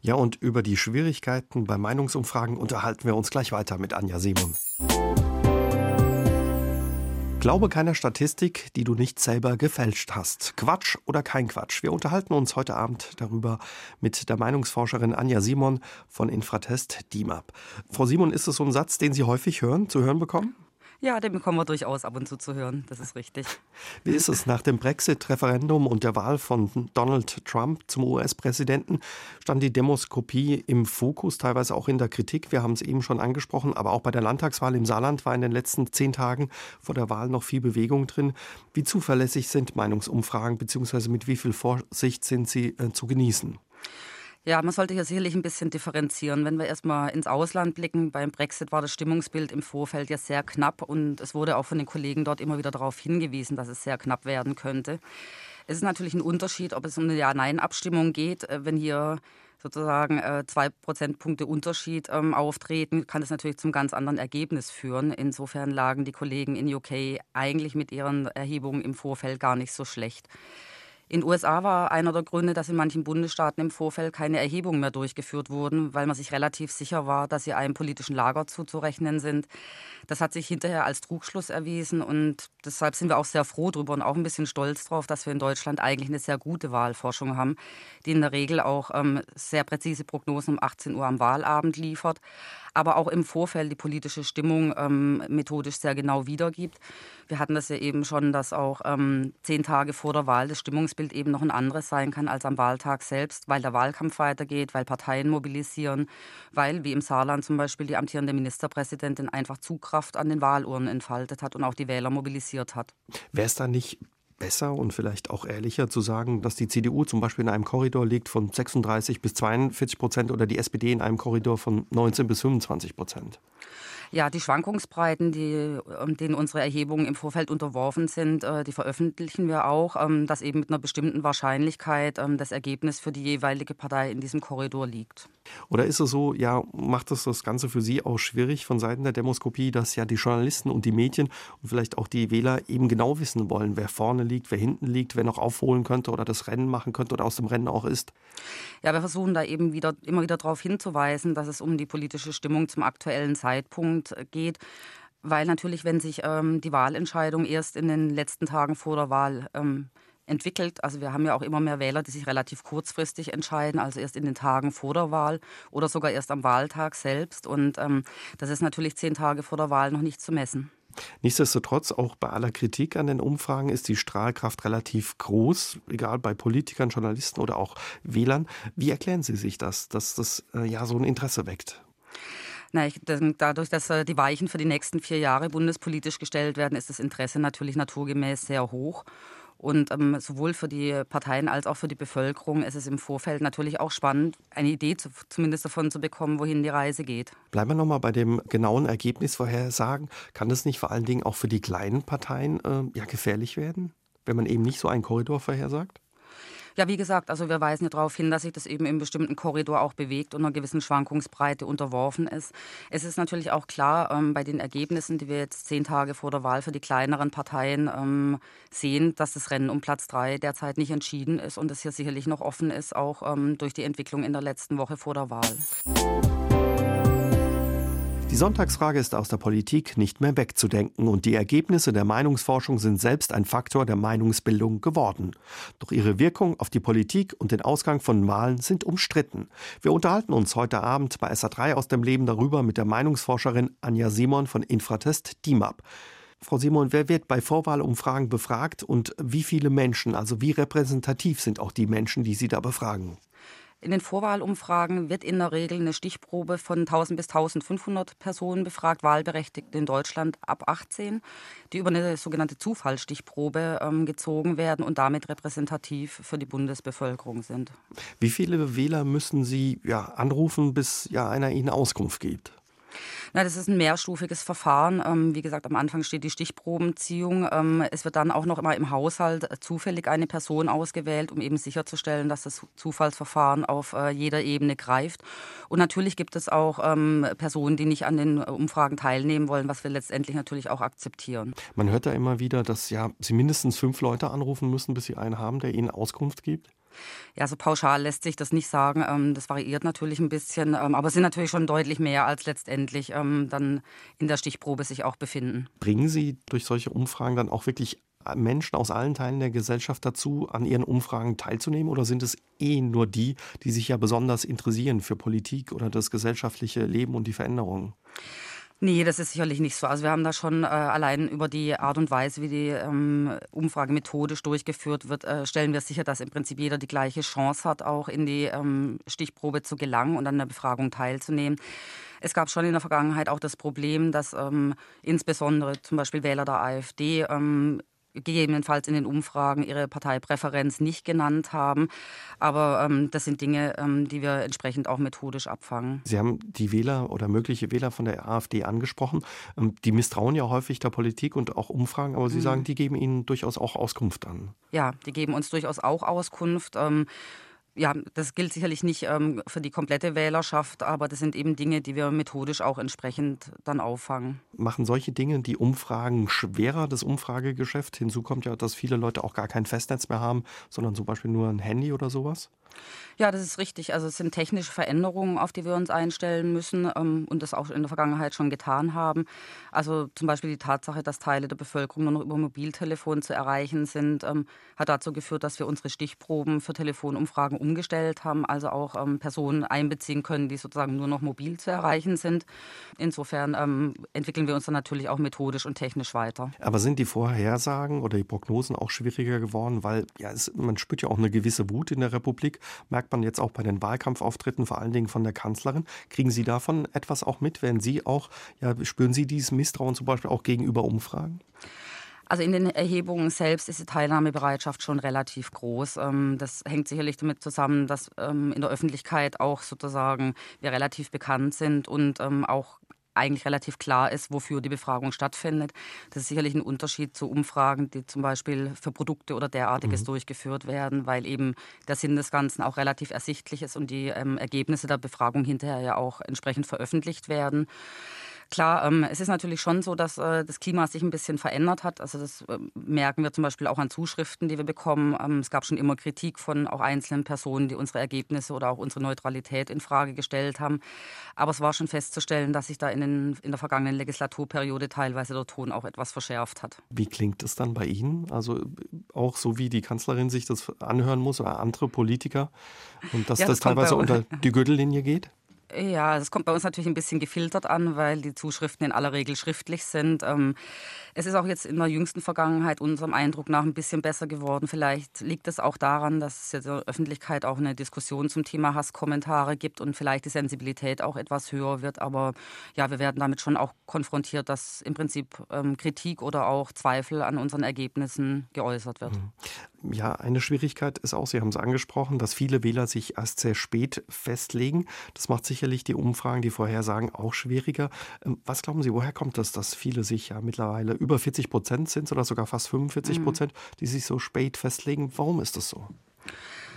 Ja, und über die Schwierigkeiten bei Meinungsumfragen unterhalten wir uns gleich weiter mit Anja Simon. Glaube keiner Statistik, die du nicht selber gefälscht hast. Quatsch oder kein Quatsch. Wir unterhalten uns heute Abend darüber mit der Meinungsforscherin Anja Simon von Infratest DIMAP. Frau Simon, ist es so ein Satz, den Sie häufig hören, zu hören bekommen? Ja, den bekommen wir durchaus ab und zu zu hören. Das ist richtig. Wie ist es nach dem Brexit-Referendum und der Wahl von Donald Trump zum US-Präsidenten? Stand die Demoskopie im Fokus, teilweise auch in der Kritik. Wir haben es eben schon angesprochen, aber auch bei der Landtagswahl im Saarland war in den letzten zehn Tagen vor der Wahl noch viel Bewegung drin. Wie zuverlässig sind Meinungsumfragen, beziehungsweise mit wie viel Vorsicht sind sie äh, zu genießen? Ja, man sollte hier sicherlich ein bisschen differenzieren. Wenn wir erstmal ins Ausland blicken, beim Brexit war das Stimmungsbild im Vorfeld ja sehr knapp und es wurde auch von den Kollegen dort immer wieder darauf hingewiesen, dass es sehr knapp werden könnte. Es ist natürlich ein Unterschied, ob es um eine Ja-Nein-Abstimmung geht. Äh, wenn hier sozusagen äh, zwei Prozentpunkte Unterschied ähm, auftreten, kann das natürlich zum ganz anderen Ergebnis führen. Insofern lagen die Kollegen in UK eigentlich mit ihren Erhebungen im Vorfeld gar nicht so schlecht. In USA war einer der Gründe, dass in manchen Bundesstaaten im Vorfeld keine Erhebungen mehr durchgeführt wurden, weil man sich relativ sicher war, dass sie einem politischen Lager zuzurechnen sind. Das hat sich hinterher als Trugschluss erwiesen und deshalb sind wir auch sehr froh darüber und auch ein bisschen stolz darauf, dass wir in Deutschland eigentlich eine sehr gute Wahlforschung haben, die in der Regel auch ähm, sehr präzise Prognosen um 18 Uhr am Wahlabend liefert aber auch im Vorfeld die politische Stimmung ähm, methodisch sehr genau wiedergibt. Wir hatten das ja eben schon, dass auch ähm, zehn Tage vor der Wahl das Stimmungsbild eben noch ein anderes sein kann als am Wahltag selbst, weil der Wahlkampf weitergeht, weil Parteien mobilisieren, weil, wie im Saarland zum Beispiel, die amtierende Ministerpräsidentin einfach Zugkraft an den Wahlurnen entfaltet hat und auch die Wähler mobilisiert hat. Wäre es da nicht besser und vielleicht auch ehrlicher zu sagen, dass die CDU zum Beispiel in einem Korridor liegt von 36 bis 42 Prozent oder die SPD in einem Korridor von 19 bis 25 Prozent? Ja, die Schwankungsbreiten, die, ähm, denen unsere Erhebungen im Vorfeld unterworfen sind, äh, die veröffentlichen wir auch, ähm, dass eben mit einer bestimmten Wahrscheinlichkeit ähm, das Ergebnis für die jeweilige Partei in diesem Korridor liegt. Oder ist es so, ja, macht es das Ganze für Sie auch schwierig von Seiten der Demoskopie, dass ja die Journalisten und die Medien und vielleicht auch die Wähler eben genau wissen wollen, wer vorne liegt, wer hinten liegt, wer noch aufholen könnte oder das Rennen machen könnte oder aus dem Rennen auch ist? Ja, wir versuchen da eben wieder, immer wieder darauf hinzuweisen, dass es um die politische Stimmung zum aktuellen Zeitpunkt Deutschland geht. Weil natürlich, wenn sich ähm, die Wahlentscheidung erst in den letzten Tagen vor der Wahl ähm, entwickelt. Also wir haben ja auch immer mehr Wähler, die sich relativ kurzfristig entscheiden, also erst in den Tagen vor der Wahl oder sogar erst am Wahltag selbst. Und ähm, das ist natürlich zehn Tage vor der Wahl noch nicht zu messen. Nichtsdestotrotz, auch bei aller Kritik an den Umfragen ist die Strahlkraft relativ groß, egal bei Politikern, Journalisten oder auch Wählern. Wie erklären Sie sich das, dass das äh, ja so ein Interesse weckt? Na, ich, dadurch, dass äh, die Weichen für die nächsten vier Jahre bundespolitisch gestellt werden, ist das Interesse natürlich naturgemäß sehr hoch. Und ähm, sowohl für die Parteien als auch für die Bevölkerung ist es im Vorfeld natürlich auch spannend, eine Idee zu, zumindest davon zu bekommen, wohin die Reise geht. Bleiben wir nochmal bei dem genauen Ergebnis vorhersagen. Kann das nicht vor allen Dingen auch für die kleinen Parteien äh, ja gefährlich werden, wenn man eben nicht so einen Korridor vorhersagt? Ja, wie gesagt, also wir weisen darauf hin, dass sich das eben im bestimmten Korridor auch bewegt und einer gewissen Schwankungsbreite unterworfen ist. Es ist natürlich auch klar, ähm, bei den Ergebnissen, die wir jetzt zehn Tage vor der Wahl für die kleineren Parteien ähm, sehen, dass das Rennen um Platz drei derzeit nicht entschieden ist und es hier sicherlich noch offen ist, auch ähm, durch die Entwicklung in der letzten Woche vor der Wahl. Die Sonntagsfrage ist aus der Politik nicht mehr wegzudenken und die Ergebnisse der Meinungsforschung sind selbst ein Faktor der Meinungsbildung geworden. Doch ihre Wirkung auf die Politik und den Ausgang von Wahlen sind umstritten. Wir unterhalten uns heute Abend bei SA3 aus dem Leben darüber mit der Meinungsforscherin Anja Simon von Infratest DIMAP. Frau Simon, wer wird bei Vorwahlumfragen befragt und wie viele Menschen, also wie repräsentativ sind auch die Menschen, die Sie da befragen? In den Vorwahlumfragen wird in der Regel eine Stichprobe von 1000 bis 1500 Personen befragt, Wahlberechtigte in Deutschland ab 18, die über eine sogenannte Zufallsstichprobe ähm, gezogen werden und damit repräsentativ für die Bundesbevölkerung sind. Wie viele Wähler müssen Sie ja, anrufen, bis ja einer Ihnen Auskunft gibt? Na, das ist ein mehrstufiges Verfahren. Ähm, wie gesagt, am Anfang steht die Stichprobenziehung. Ähm, es wird dann auch noch immer im Haushalt zufällig eine Person ausgewählt, um eben sicherzustellen, dass das Zufallsverfahren auf äh, jeder Ebene greift. Und natürlich gibt es auch ähm, Personen, die nicht an den Umfragen teilnehmen wollen, was wir letztendlich natürlich auch akzeptieren. Man hört da immer wieder, dass ja Sie mindestens fünf Leute anrufen müssen, bis Sie einen haben, der Ihnen Auskunft gibt. Ja, so pauschal lässt sich das nicht sagen. Ähm, das variiert natürlich ein bisschen, ähm, aber es sind natürlich schon deutlich mehr, als letztendlich ähm, dann in der Stichprobe sich auch befinden. Bringen Sie durch solche Umfragen dann auch wirklich Menschen aus allen Teilen der Gesellschaft dazu, an ihren Umfragen teilzunehmen? Oder sind es eh nur die, die sich ja besonders interessieren für Politik oder das gesellschaftliche Leben und die Veränderungen? Nee, das ist sicherlich nicht so. Also wir haben da schon äh, allein über die Art und Weise, wie die ähm, Umfrage methodisch durchgeführt wird, äh, stellen wir sicher, dass im Prinzip jeder die gleiche Chance hat, auch in die ähm, Stichprobe zu gelangen und an der Befragung teilzunehmen. Es gab schon in der Vergangenheit auch das Problem, dass ähm, insbesondere zum Beispiel Wähler der AfD ähm, gegebenenfalls in den Umfragen ihre Parteipräferenz nicht genannt haben. Aber ähm, das sind Dinge, ähm, die wir entsprechend auch methodisch abfangen. Sie haben die Wähler oder mögliche Wähler von der AfD angesprochen. Ähm, die misstrauen ja häufig der Politik und auch Umfragen, aber Sie mhm. sagen, die geben Ihnen durchaus auch Auskunft an. Ja, die geben uns durchaus auch Auskunft. Ja, das gilt sicherlich nicht ähm, für die komplette Wählerschaft, aber das sind eben Dinge, die wir methodisch auch entsprechend dann auffangen. Machen solche Dinge die Umfragen schwerer, das Umfragegeschäft? Hinzu kommt ja, dass viele Leute auch gar kein Festnetz mehr haben, sondern zum Beispiel nur ein Handy oder sowas? Ja, das ist richtig. Also es sind technische Veränderungen, auf die wir uns einstellen müssen ähm, und das auch in der Vergangenheit schon getan haben. Also zum Beispiel die Tatsache, dass Teile der Bevölkerung nur noch über Mobiltelefon zu erreichen sind, ähm, hat dazu geführt, dass wir unsere Stichproben für Telefonumfragen umgestellt haben, also auch ähm, Personen einbeziehen können, die sozusagen nur noch mobil zu erreichen sind. Insofern ähm, entwickeln wir uns dann natürlich auch methodisch und technisch weiter. Aber sind die Vorhersagen oder die Prognosen auch schwieriger geworden, weil ja, es, man spürt ja auch eine gewisse Wut in der Republik merkt man jetzt auch bei den Wahlkampfauftritten, vor allen Dingen von der Kanzlerin. Kriegen Sie davon etwas auch mit? Werden Sie auch, ja, spüren Sie dieses Misstrauen zum Beispiel auch gegenüber Umfragen? Also in den Erhebungen selbst ist die Teilnahmebereitschaft schon relativ groß. Ähm, das hängt sicherlich damit zusammen, dass ähm, in der Öffentlichkeit auch sozusagen wir relativ bekannt sind und ähm, auch eigentlich relativ klar ist, wofür die Befragung stattfindet. Das ist sicherlich ein Unterschied zu Umfragen, die zum Beispiel für Produkte oder derartiges mhm. durchgeführt werden, weil eben der Sinn des Ganzen auch relativ ersichtlich ist und die ähm, Ergebnisse der Befragung hinterher ja auch entsprechend veröffentlicht werden. Klar, ähm, es ist natürlich schon so, dass äh, das Klima sich ein bisschen verändert hat. Also das äh, merken wir zum Beispiel auch an Zuschriften, die wir bekommen. Ähm, es gab schon immer Kritik von auch einzelnen Personen, die unsere Ergebnisse oder auch unsere Neutralität in Frage gestellt haben. Aber es war schon festzustellen, dass sich da in, den, in der vergangenen Legislaturperiode teilweise der Ton auch etwas verschärft hat. Wie klingt es dann bei Ihnen? Also auch so wie die Kanzlerin sich das anhören muss oder andere Politiker und dass ja, das, das teilweise unter die Gürtellinie geht? Ja, das kommt bei uns natürlich ein bisschen gefiltert an, weil die Zuschriften in aller Regel schriftlich sind. Ähm, es ist auch jetzt in der jüngsten Vergangenheit unserem Eindruck nach ein bisschen besser geworden. Vielleicht liegt es auch daran, dass es in der Öffentlichkeit auch eine Diskussion zum Thema Hasskommentare gibt und vielleicht die Sensibilität auch etwas höher wird. Aber ja, wir werden damit schon auch konfrontiert, dass im Prinzip ähm, Kritik oder auch Zweifel an unseren Ergebnissen geäußert wird. Mhm ja, eine Schwierigkeit ist auch, Sie haben es angesprochen, dass viele Wähler sich erst sehr spät festlegen. Das macht sicherlich die Umfragen, die Vorhersagen auch schwieriger. Ähm, was glauben Sie, woher kommt das, dass viele sich ja mittlerweile über 40 Prozent sind oder sogar fast 45 Prozent, mhm. die sich so spät festlegen? Warum ist das so?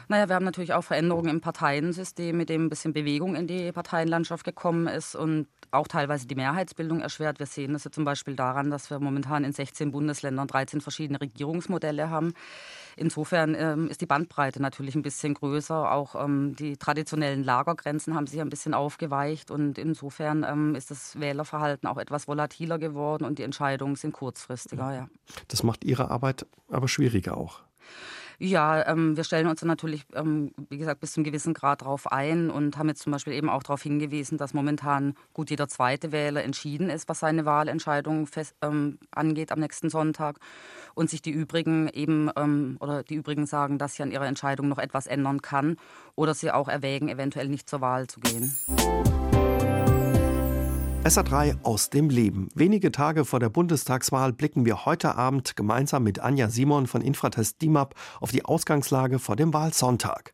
Naja, wir haben natürlich auch Veränderungen im Parteiensystem, mit dem ein bisschen Bewegung in die Parteienlandschaft gekommen ist und auch teilweise die Mehrheitsbildung erschwert. Wir sehen das ja zum Beispiel daran, dass wir momentan in 16 Bundesländern 13 verschiedene Regierungsmodelle haben. Insofern ähm, ist die Bandbreite natürlich ein bisschen größer. Auch ähm, die traditionellen Lagergrenzen haben sich ein bisschen aufgeweicht und insofern ähm, ist das Wählerverhalten auch etwas volatiler geworden und die Entscheidungen sind kurzfristiger. Ja. Das macht Ihre Arbeit aber schwieriger auch. Ja, ähm, wir stellen uns natürlich, ähm, wie gesagt, bis zum gewissen Grad darauf ein und haben jetzt zum Beispiel eben auch darauf hingewiesen, dass momentan gut jeder zweite Wähler entschieden ist, was seine Wahlentscheidung fest, ähm, angeht am nächsten Sonntag und sich die übrigen eben ähm, oder die übrigen sagen, dass sie an ihrer Entscheidung noch etwas ändern kann oder sie auch erwägen, eventuell nicht zur Wahl zu gehen. SA3 aus dem Leben. Wenige Tage vor der Bundestagswahl blicken wir heute Abend gemeinsam mit Anja Simon von Infratest DIMAP auf die Ausgangslage vor dem Wahlsonntag.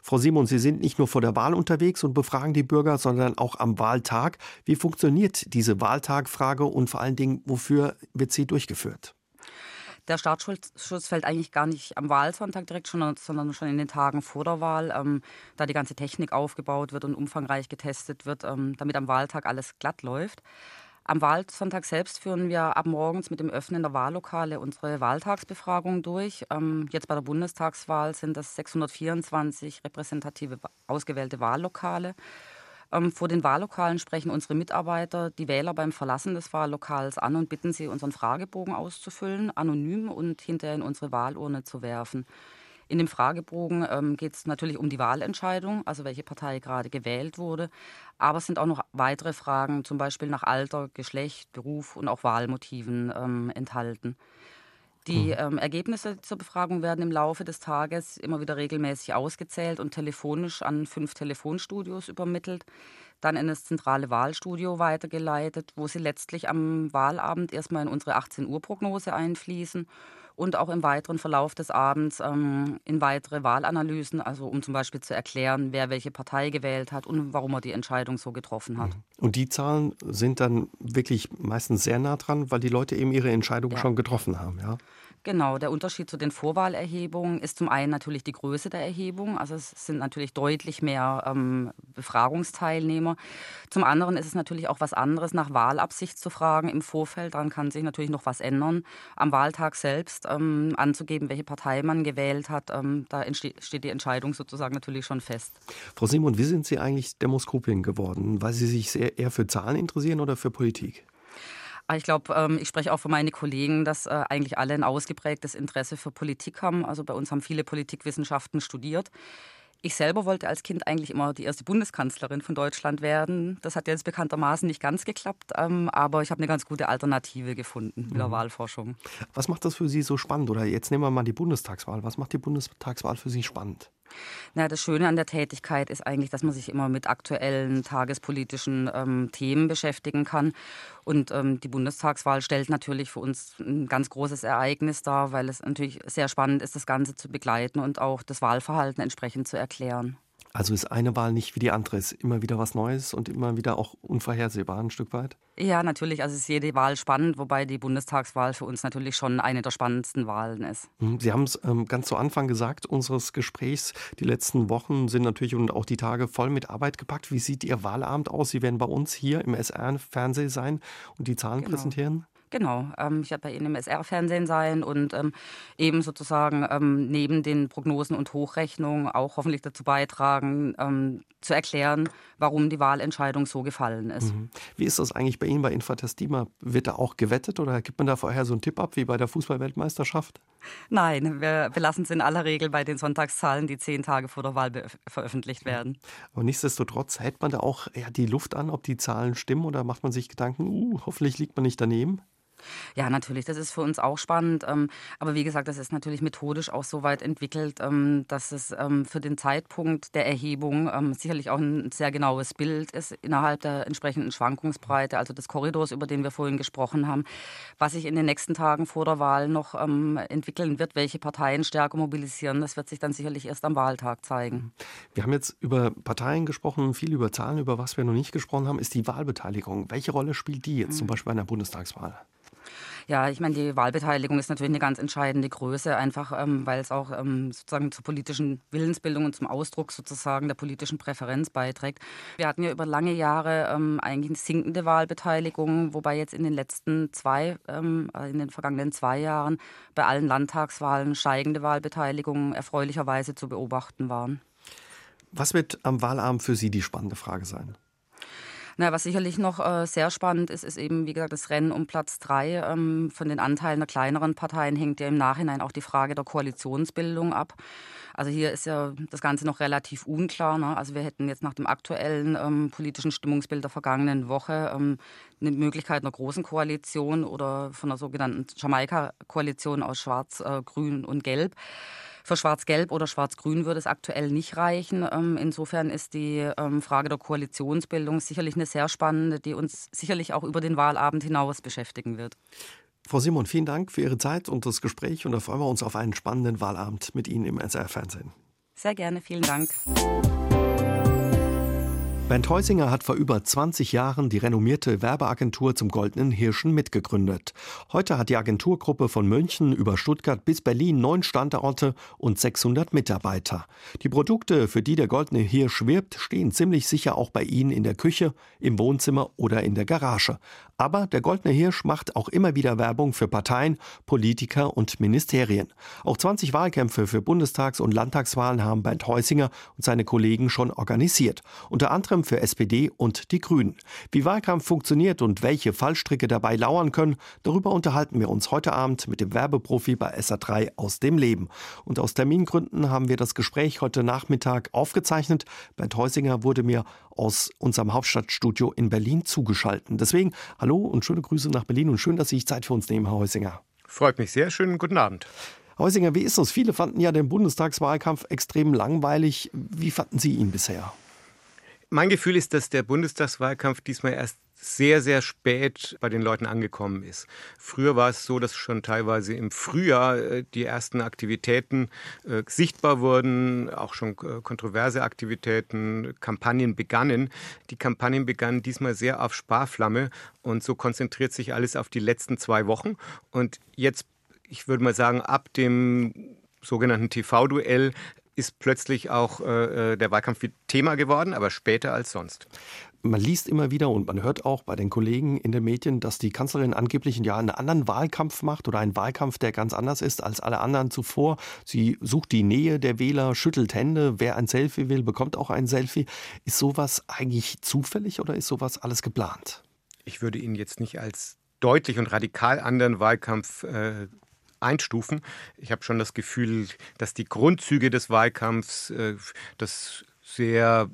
Frau Simon, Sie sind nicht nur vor der Wahl unterwegs und befragen die Bürger, sondern auch am Wahltag. Wie funktioniert diese Wahltagfrage und vor allen Dingen, wofür wird sie durchgeführt? Der Startschuss fällt eigentlich gar nicht am Wahlsonntag direkt schon, sondern schon in den Tagen vor der Wahl, ähm, da die ganze Technik aufgebaut wird und umfangreich getestet wird, ähm, damit am Wahltag alles glatt läuft. Am Wahlsonntag selbst führen wir ab morgens mit dem Öffnen der Wahllokale unsere Wahltagsbefragung durch. Ähm, jetzt bei der Bundestagswahl sind das 624 repräsentative ausgewählte Wahllokale. Ähm, vor den Wahllokalen sprechen unsere Mitarbeiter die Wähler beim Verlassen des Wahllokals an und bitten sie, unseren Fragebogen auszufüllen, anonym und hinterher in unsere Wahlurne zu werfen. In dem Fragebogen ähm, geht es natürlich um die Wahlentscheidung, also welche Partei gerade gewählt wurde. Aber es sind auch noch weitere Fragen, zum Beispiel nach Alter, Geschlecht, Beruf und auch Wahlmotiven ähm, enthalten. Die mhm. ähm, Ergebnisse zur Befragung werden im Laufe des Tages immer wieder regelmäßig ausgezählt und telefonisch an fünf Telefonstudios übermittelt, dann in das zentrale Wahlstudio weitergeleitet, wo sie letztlich am Wahlabend erstmal in unsere 18 Uhr Prognose einfließen und auch im weiteren Verlauf des Abends ähm, in weitere Wahlanalysen, also um zum Beispiel zu erklären, wer welche Partei gewählt hat und warum er die Entscheidung so getroffen hat. Und die Zahlen sind dann wirklich meistens sehr nah dran, weil die Leute eben ihre Entscheidung ja. schon getroffen haben, ja? Genau, der Unterschied zu den Vorwahlerhebungen ist zum einen natürlich die Größe der Erhebung. Also es sind natürlich deutlich mehr ähm, Befragungsteilnehmer. Zum anderen ist es natürlich auch was anderes, nach Wahlabsicht zu fragen im Vorfeld. Daran kann sich natürlich noch was ändern. Am Wahltag selbst ähm, anzugeben, welche Partei man gewählt hat, ähm, da steht die Entscheidung sozusagen natürlich schon fest. Frau Simon, wie sind Sie eigentlich Demoskopin geworden? Weil Sie sich eher für Zahlen interessieren oder für Politik? Ich glaube, ähm, ich spreche auch für meine Kollegen, dass äh, eigentlich alle ein ausgeprägtes Interesse für Politik haben. Also bei uns haben viele Politikwissenschaften studiert. Ich selber wollte als Kind eigentlich immer die erste Bundeskanzlerin von Deutschland werden. Das hat jetzt bekanntermaßen nicht ganz geklappt, ähm, aber ich habe eine ganz gute Alternative gefunden mit der mhm. Wahlforschung. Was macht das für Sie so spannend? Oder jetzt nehmen wir mal die Bundestagswahl. Was macht die Bundestagswahl für Sie spannend? Na, das Schöne an der Tätigkeit ist eigentlich, dass man sich immer mit aktuellen tagespolitischen ähm, Themen beschäftigen kann. Und ähm, die Bundestagswahl stellt natürlich für uns ein ganz großes Ereignis dar, weil es natürlich sehr spannend ist, das Ganze zu begleiten und auch das Wahlverhalten entsprechend zu erklären. Also ist eine Wahl nicht wie die andere, ist immer wieder was Neues und immer wieder auch unvorhersehbar ein Stück weit? Ja, natürlich. Also ist jede Wahl spannend, wobei die Bundestagswahl für uns natürlich schon eine der spannendsten Wahlen ist. Hm, Sie haben es ähm, ganz zu Anfang gesagt unseres Gesprächs. Die letzten Wochen sind natürlich und auch die Tage voll mit Arbeit gepackt. Wie sieht Ihr Wahlabend aus? Sie werden bei uns hier im SR-Fernsehen sein und die Zahlen genau. präsentieren? Genau, ähm, ich werde bei Ihnen im SR-Fernsehen sein und ähm, eben sozusagen ähm, neben den Prognosen und Hochrechnungen auch hoffentlich dazu beitragen, ähm, zu erklären, warum die Wahlentscheidung so gefallen ist. Mhm. Wie ist das eigentlich bei Ihnen bei Infratestima? Wird da auch gewettet oder gibt man da vorher so einen Tipp ab wie bei der Fußballweltmeisterschaft? Nein, wir belassen es in aller Regel bei den Sonntagszahlen, die zehn Tage vor der Wahl veröffentlicht werden. Aber nichtsdestotrotz hält man da auch eher die Luft an, ob die Zahlen stimmen oder macht man sich Gedanken, uh, hoffentlich liegt man nicht daneben? Ja, natürlich, das ist für uns auch spannend. Ähm, aber wie gesagt, das ist natürlich methodisch auch so weit entwickelt, ähm, dass es ähm, für den Zeitpunkt der Erhebung sicherlich auch ein sehr genaues Bild ist innerhalb der entsprechenden Schwankungsbreite, also des Korridors, über den wir vorhin gesprochen haben. Was sich in den nächsten Tagen vor der Wahl noch entwickeln wird, welche Parteien stärker mobilisieren, das wird sich dann sicherlich erst am Wahltag zeigen. Wir haben jetzt über Parteien gesprochen, viel über Zahlen, über was wir noch nicht gesprochen haben, ist die Wahlbeteiligung. Welche Rolle spielt die jetzt zum mhm. Beispiel bei einer Bundestagswahl? Ja, ich meine, die Wahlbeteiligung ist natürlich eine ganz entscheidende Größe, einfach ähm, weil es auch ähm, sozusagen zur politischen Willensbildung und zum Ausdruck sozusagen der politischen Präferenz beiträgt. Wir hatten ja über lange Jahre ähm, eigentlich eine sinkende Wahlbeteiligung, wobei jetzt in den letzten zwei, ähm, äh, in den vergangenen zwei Jahren bei allen Landtagswahlen steigende Wahlbeteiligungen erfreulicherweise zu beobachten waren. Was wird am Wahlabend für Sie die spannende Frage sein? Na, was sicherlich noch äh, sehr spannend ist, ist eben, wie gesagt, das Rennen um Platz drei. Ähm, von den Anteilen der kleineren Parteien hängt ja im Nachhinein auch die Frage der Koalitionsbildung ab. Also hier ist ja das Ganze noch relativ unklar. Ne? Also wir hätten jetzt nach dem aktuellen ähm, politischen Stimmungsbild der vergangenen Woche ähm, eine Möglichkeit einer großen Koalition oder von einer sogenannten Jamaika-Koalition aus Schwarz, äh, Grün und Gelb. Für Schwarz-Gelb oder Schwarz-Grün würde es aktuell nicht reichen. Ähm, insofern ist die ähm, Frage der Koalitionsbildung sicherlich eine sehr spannende, die uns sicherlich auch über den Wahlabend hinaus beschäftigen wird. Frau Simon, vielen Dank für Ihre Zeit und das Gespräch und da freuen wir uns auf einen spannenden Wahlabend mit Ihnen im SR-Fernsehen. Sehr gerne, vielen Dank. Bernd Heusinger hat vor über 20 Jahren die renommierte Werbeagentur zum Goldenen Hirschen mitgegründet. Heute hat die Agenturgruppe von München über Stuttgart bis Berlin neun Standorte und 600 Mitarbeiter. Die Produkte, für die der Goldene Hirsch wirbt, stehen ziemlich sicher auch bei Ihnen in der Küche, im Wohnzimmer oder in der Garage. Aber der Goldene Hirsch macht auch immer wieder Werbung für Parteien, Politiker und Ministerien. Auch 20 Wahlkämpfe für Bundestags- und Landtagswahlen haben Bernd Heusinger und seine Kollegen schon organisiert. Unter anderem für SPD und die Grünen. Wie Wahlkampf funktioniert und welche Fallstricke dabei lauern können, darüber unterhalten wir uns heute Abend mit dem Werbeprofi bei SA3 aus dem Leben. Und aus Termingründen haben wir das Gespräch heute Nachmittag aufgezeichnet. Bernd Heusinger wurde mir aus unserem Hauptstadtstudio in Berlin zugeschaltet. Deswegen hallo und schöne Grüße nach Berlin und schön, dass Sie sich Zeit für uns nehmen, Herr Heusinger. Freut mich sehr. Schönen guten Abend. Herr Heusinger, wie ist das? Viele fanden ja den Bundestagswahlkampf extrem langweilig. Wie fanden Sie ihn bisher? Mein Gefühl ist, dass der Bundestagswahlkampf diesmal erst sehr, sehr spät bei den Leuten angekommen ist. Früher war es so, dass schon teilweise im Frühjahr äh, die ersten Aktivitäten äh, sichtbar wurden, auch schon äh, kontroverse Aktivitäten, Kampagnen begannen. Die Kampagnen begannen diesmal sehr auf Sparflamme und so konzentriert sich alles auf die letzten zwei Wochen. Und jetzt, ich würde mal sagen, ab dem sogenannten TV-Duell ist plötzlich auch äh, der Wahlkampf Thema geworden, aber später als sonst man liest immer wieder und man hört auch bei den Kollegen in den Medien, dass die Kanzlerin angeblich ja einen anderen Wahlkampf macht oder einen Wahlkampf, der ganz anders ist als alle anderen zuvor. Sie sucht die Nähe der Wähler, schüttelt Hände. Wer ein Selfie will, bekommt auch ein Selfie. Ist sowas eigentlich zufällig oder ist sowas alles geplant? Ich würde ihn jetzt nicht als deutlich und radikal anderen Wahlkampf äh, einstufen. Ich habe schon das Gefühl, dass die Grundzüge des Wahlkampfs, äh, das sehr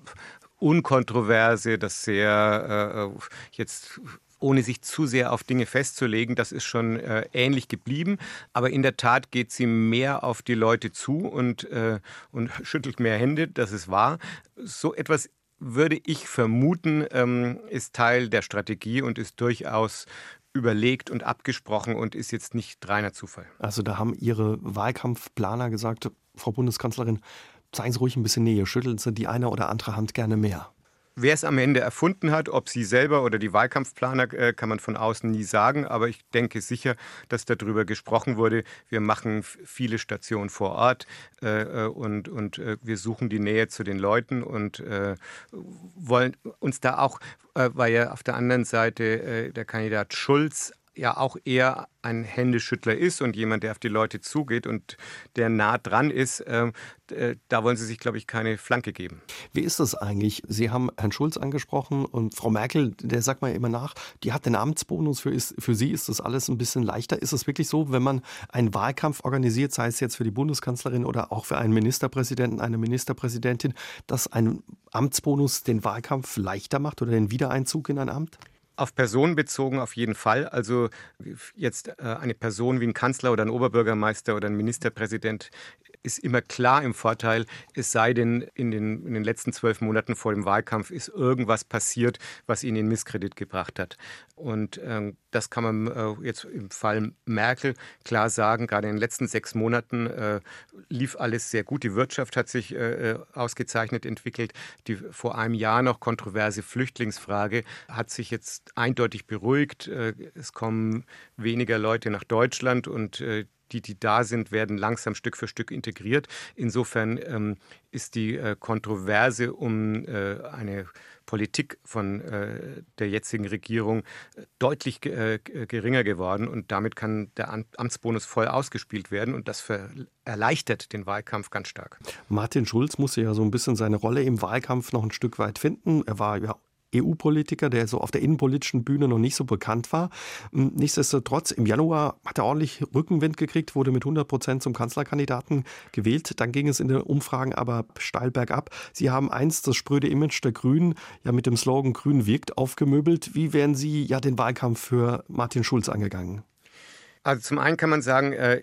unkontroverse, das sehr äh, jetzt ohne sich zu sehr auf Dinge festzulegen, das ist schon äh, ähnlich geblieben. Aber in der Tat geht sie mehr auf die Leute zu und, äh, und schüttelt mehr Hände, das ist wahr. So etwas würde ich vermuten, ähm, ist Teil der Strategie und ist durchaus überlegt und abgesprochen und ist jetzt nicht reiner Zufall. Also da haben Ihre Wahlkampfplaner gesagt, Frau Bundeskanzlerin, Zeigen Sie ruhig ein bisschen Nähe, schütteln Sie die eine oder andere Hand gerne mehr. Wer es am Ende erfunden hat, ob sie selber oder die Wahlkampfplaner, äh, kann man von außen nie sagen. Aber ich denke sicher, dass darüber gesprochen wurde. Wir machen viele Stationen vor Ort äh, äh, und, und wir suchen die Nähe zu den Leuten und wollen uns da auch, weil ja auf der anderen Seite der Kandidat Schulz ja auch eher ein Händeschüttler ist und jemand, der auf die Leute zugeht und der nah dran ist, ähm, äh, da wollen Sie sich, glaube ich, keine Flanke geben. Wie ist das eigentlich? Sie haben Herrn Schulz angesprochen und Frau Merkel, der sagt man immer nach, die hat den Amtsbonus. Für, ist, für sie ist das alles ein bisschen leichter. Ist es wirklich so, wenn man einen Wahlkampf organisiert, sei es jetzt für die Bundeskanzlerin oder auch für einen Ministerpräsidenten, eine Ministerpräsidentin, dass ein Amtsbonus den Wahlkampf leichter macht oder den Wiedereinzug in ein Amt? Auf Personen bezogen auf jeden Fall. Also jetzt äh, eine Person wie ein Kanzler oder ein Oberbürgermeister oder ein Ministerpräsident ist immer klar im Vorteil, es sei denn, in den, in den letzten zwölf Monaten vor dem Wahlkampf ist irgendwas passiert, was ihn in Misskredit gebracht hat. Und ähm, das kann man äh, jetzt im Fall Merkel klar sagen. Gerade in den letzten sechs Monaten äh, lief alles sehr gut. Die Wirtschaft hat sich äh, ausgezeichnet entwickelt. Die vor einem Jahr noch kontroverse Flüchtlingsfrage hat sich jetzt eindeutig beruhigt. Äh, es kommen weniger Leute nach Deutschland und äh, die, die da sind, werden langsam Stück für Stück integriert. Insofern ähm, ist die äh, Kontroverse um äh, eine Politik von äh, der jetzigen Regierung äh, deutlich äh, geringer geworden und damit kann der Amtsbonus voll ausgespielt werden und das erleichtert den Wahlkampf ganz stark. Martin Schulz musste ja so ein bisschen seine Rolle im Wahlkampf noch ein Stück weit finden. Er war ja EU-Politiker, der so auf der innenpolitischen Bühne noch nicht so bekannt war. Hm, nichtsdestotrotz, im Januar hat er ordentlich Rückenwind gekriegt, wurde mit 100 Prozent zum Kanzlerkandidaten gewählt. Dann ging es in den Umfragen aber steil bergab. Sie haben einst das spröde Image der Grünen ja mit dem Slogan Grün wirkt aufgemöbelt. Wie wären Sie ja den Wahlkampf für Martin Schulz angegangen? Also zum einen kann man sagen, äh,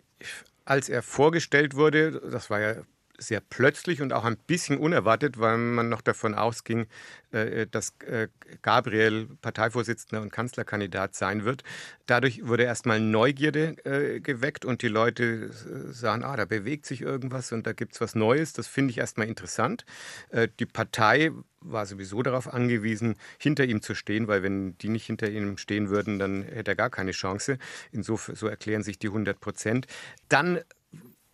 als er vorgestellt wurde, das war ja sehr plötzlich und auch ein bisschen unerwartet, weil man noch davon ausging, äh, dass äh, Gabriel Parteivorsitzender und Kanzlerkandidat sein wird. Dadurch wurde erstmal Neugierde äh, geweckt und die Leute sahen, ah, da bewegt sich irgendwas und da gibt es was Neues. Das finde ich erstmal interessant. Die Partei war sowieso darauf angewiesen, hinter ihm zu stehen, weil wenn die nicht hinter ihm stehen würden, dann hätte er gar keine Chance. Insofern so erklären sich die 100 Prozent. Dann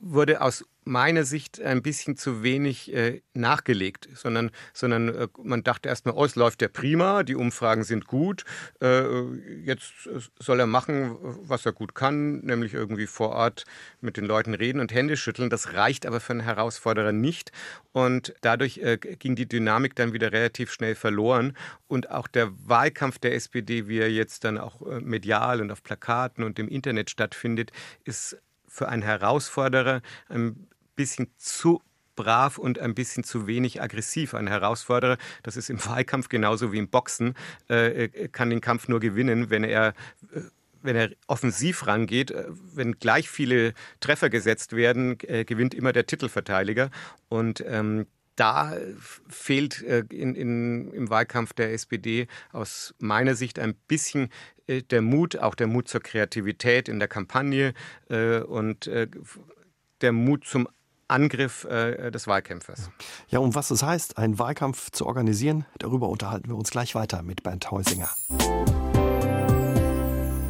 wurde aus meiner Sicht ein bisschen zu wenig äh, nachgelegt, sondern, sondern äh, man dachte erstmal, oh, es läuft ja prima, die Umfragen sind gut, äh, jetzt soll er machen, was er gut kann, nämlich irgendwie vor Ort mit den Leuten reden und Hände schütteln. Das reicht aber für einen Herausforderer nicht und dadurch äh, ging die Dynamik dann wieder relativ schnell verloren und auch der Wahlkampf der SPD, wie er jetzt dann auch äh, medial und auf Plakaten und im Internet stattfindet, ist für einen Herausforderer ein bisschen zu brav und ein bisschen zu wenig aggressiv. Ein Herausforderer, das ist im Wahlkampf genauso wie im Boxen, äh, kann den Kampf nur gewinnen, wenn er äh, wenn er offensiv rangeht, äh, wenn gleich viele Treffer gesetzt werden, äh, gewinnt immer der Titelverteidiger. Und ähm, da fehlt äh, in, in, im Wahlkampf der SPD aus meiner Sicht ein bisschen äh, der Mut, auch der Mut zur Kreativität in der Kampagne äh, und äh, der Mut zum Angriff äh, des Wahlkämpfers. Ja, um was es heißt, einen Wahlkampf zu organisieren, darüber unterhalten wir uns gleich weiter mit Bernd Heusinger.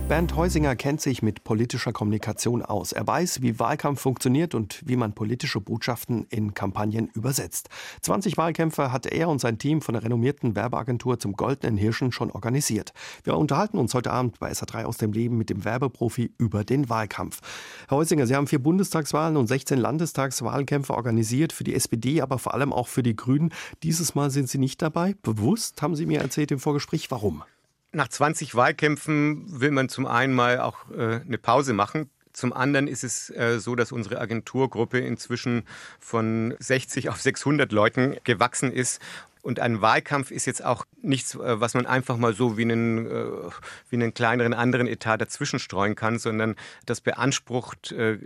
Bernd Heusinger kennt sich mit politischer Kommunikation aus. Er weiß, wie Wahlkampf funktioniert und wie man politische Botschaften in Kampagnen übersetzt. 20 Wahlkämpfe hat er und sein Team von der renommierten Werbeagentur zum Goldenen Hirschen schon organisiert. Wir unterhalten uns heute Abend bei SA3 aus dem Leben mit dem Werbeprofi über den Wahlkampf. Herr Heusinger, Sie haben vier Bundestagswahlen und 16 Landestagswahlkämpfe organisiert für die SPD, aber vor allem auch für die Grünen. Dieses Mal sind Sie nicht dabei. Bewusst haben Sie mir erzählt im Vorgespräch. Warum? Nach 20 Wahlkämpfen will man zum einen mal auch äh, eine Pause machen. Zum anderen ist es äh, so, dass unsere Agenturgruppe inzwischen von 60 auf 600 Leuten gewachsen ist. Und ein Wahlkampf ist jetzt auch nichts, äh, was man einfach mal so wie einen, äh, wie einen kleineren anderen Etat dazwischen streuen kann, sondern das beansprucht äh,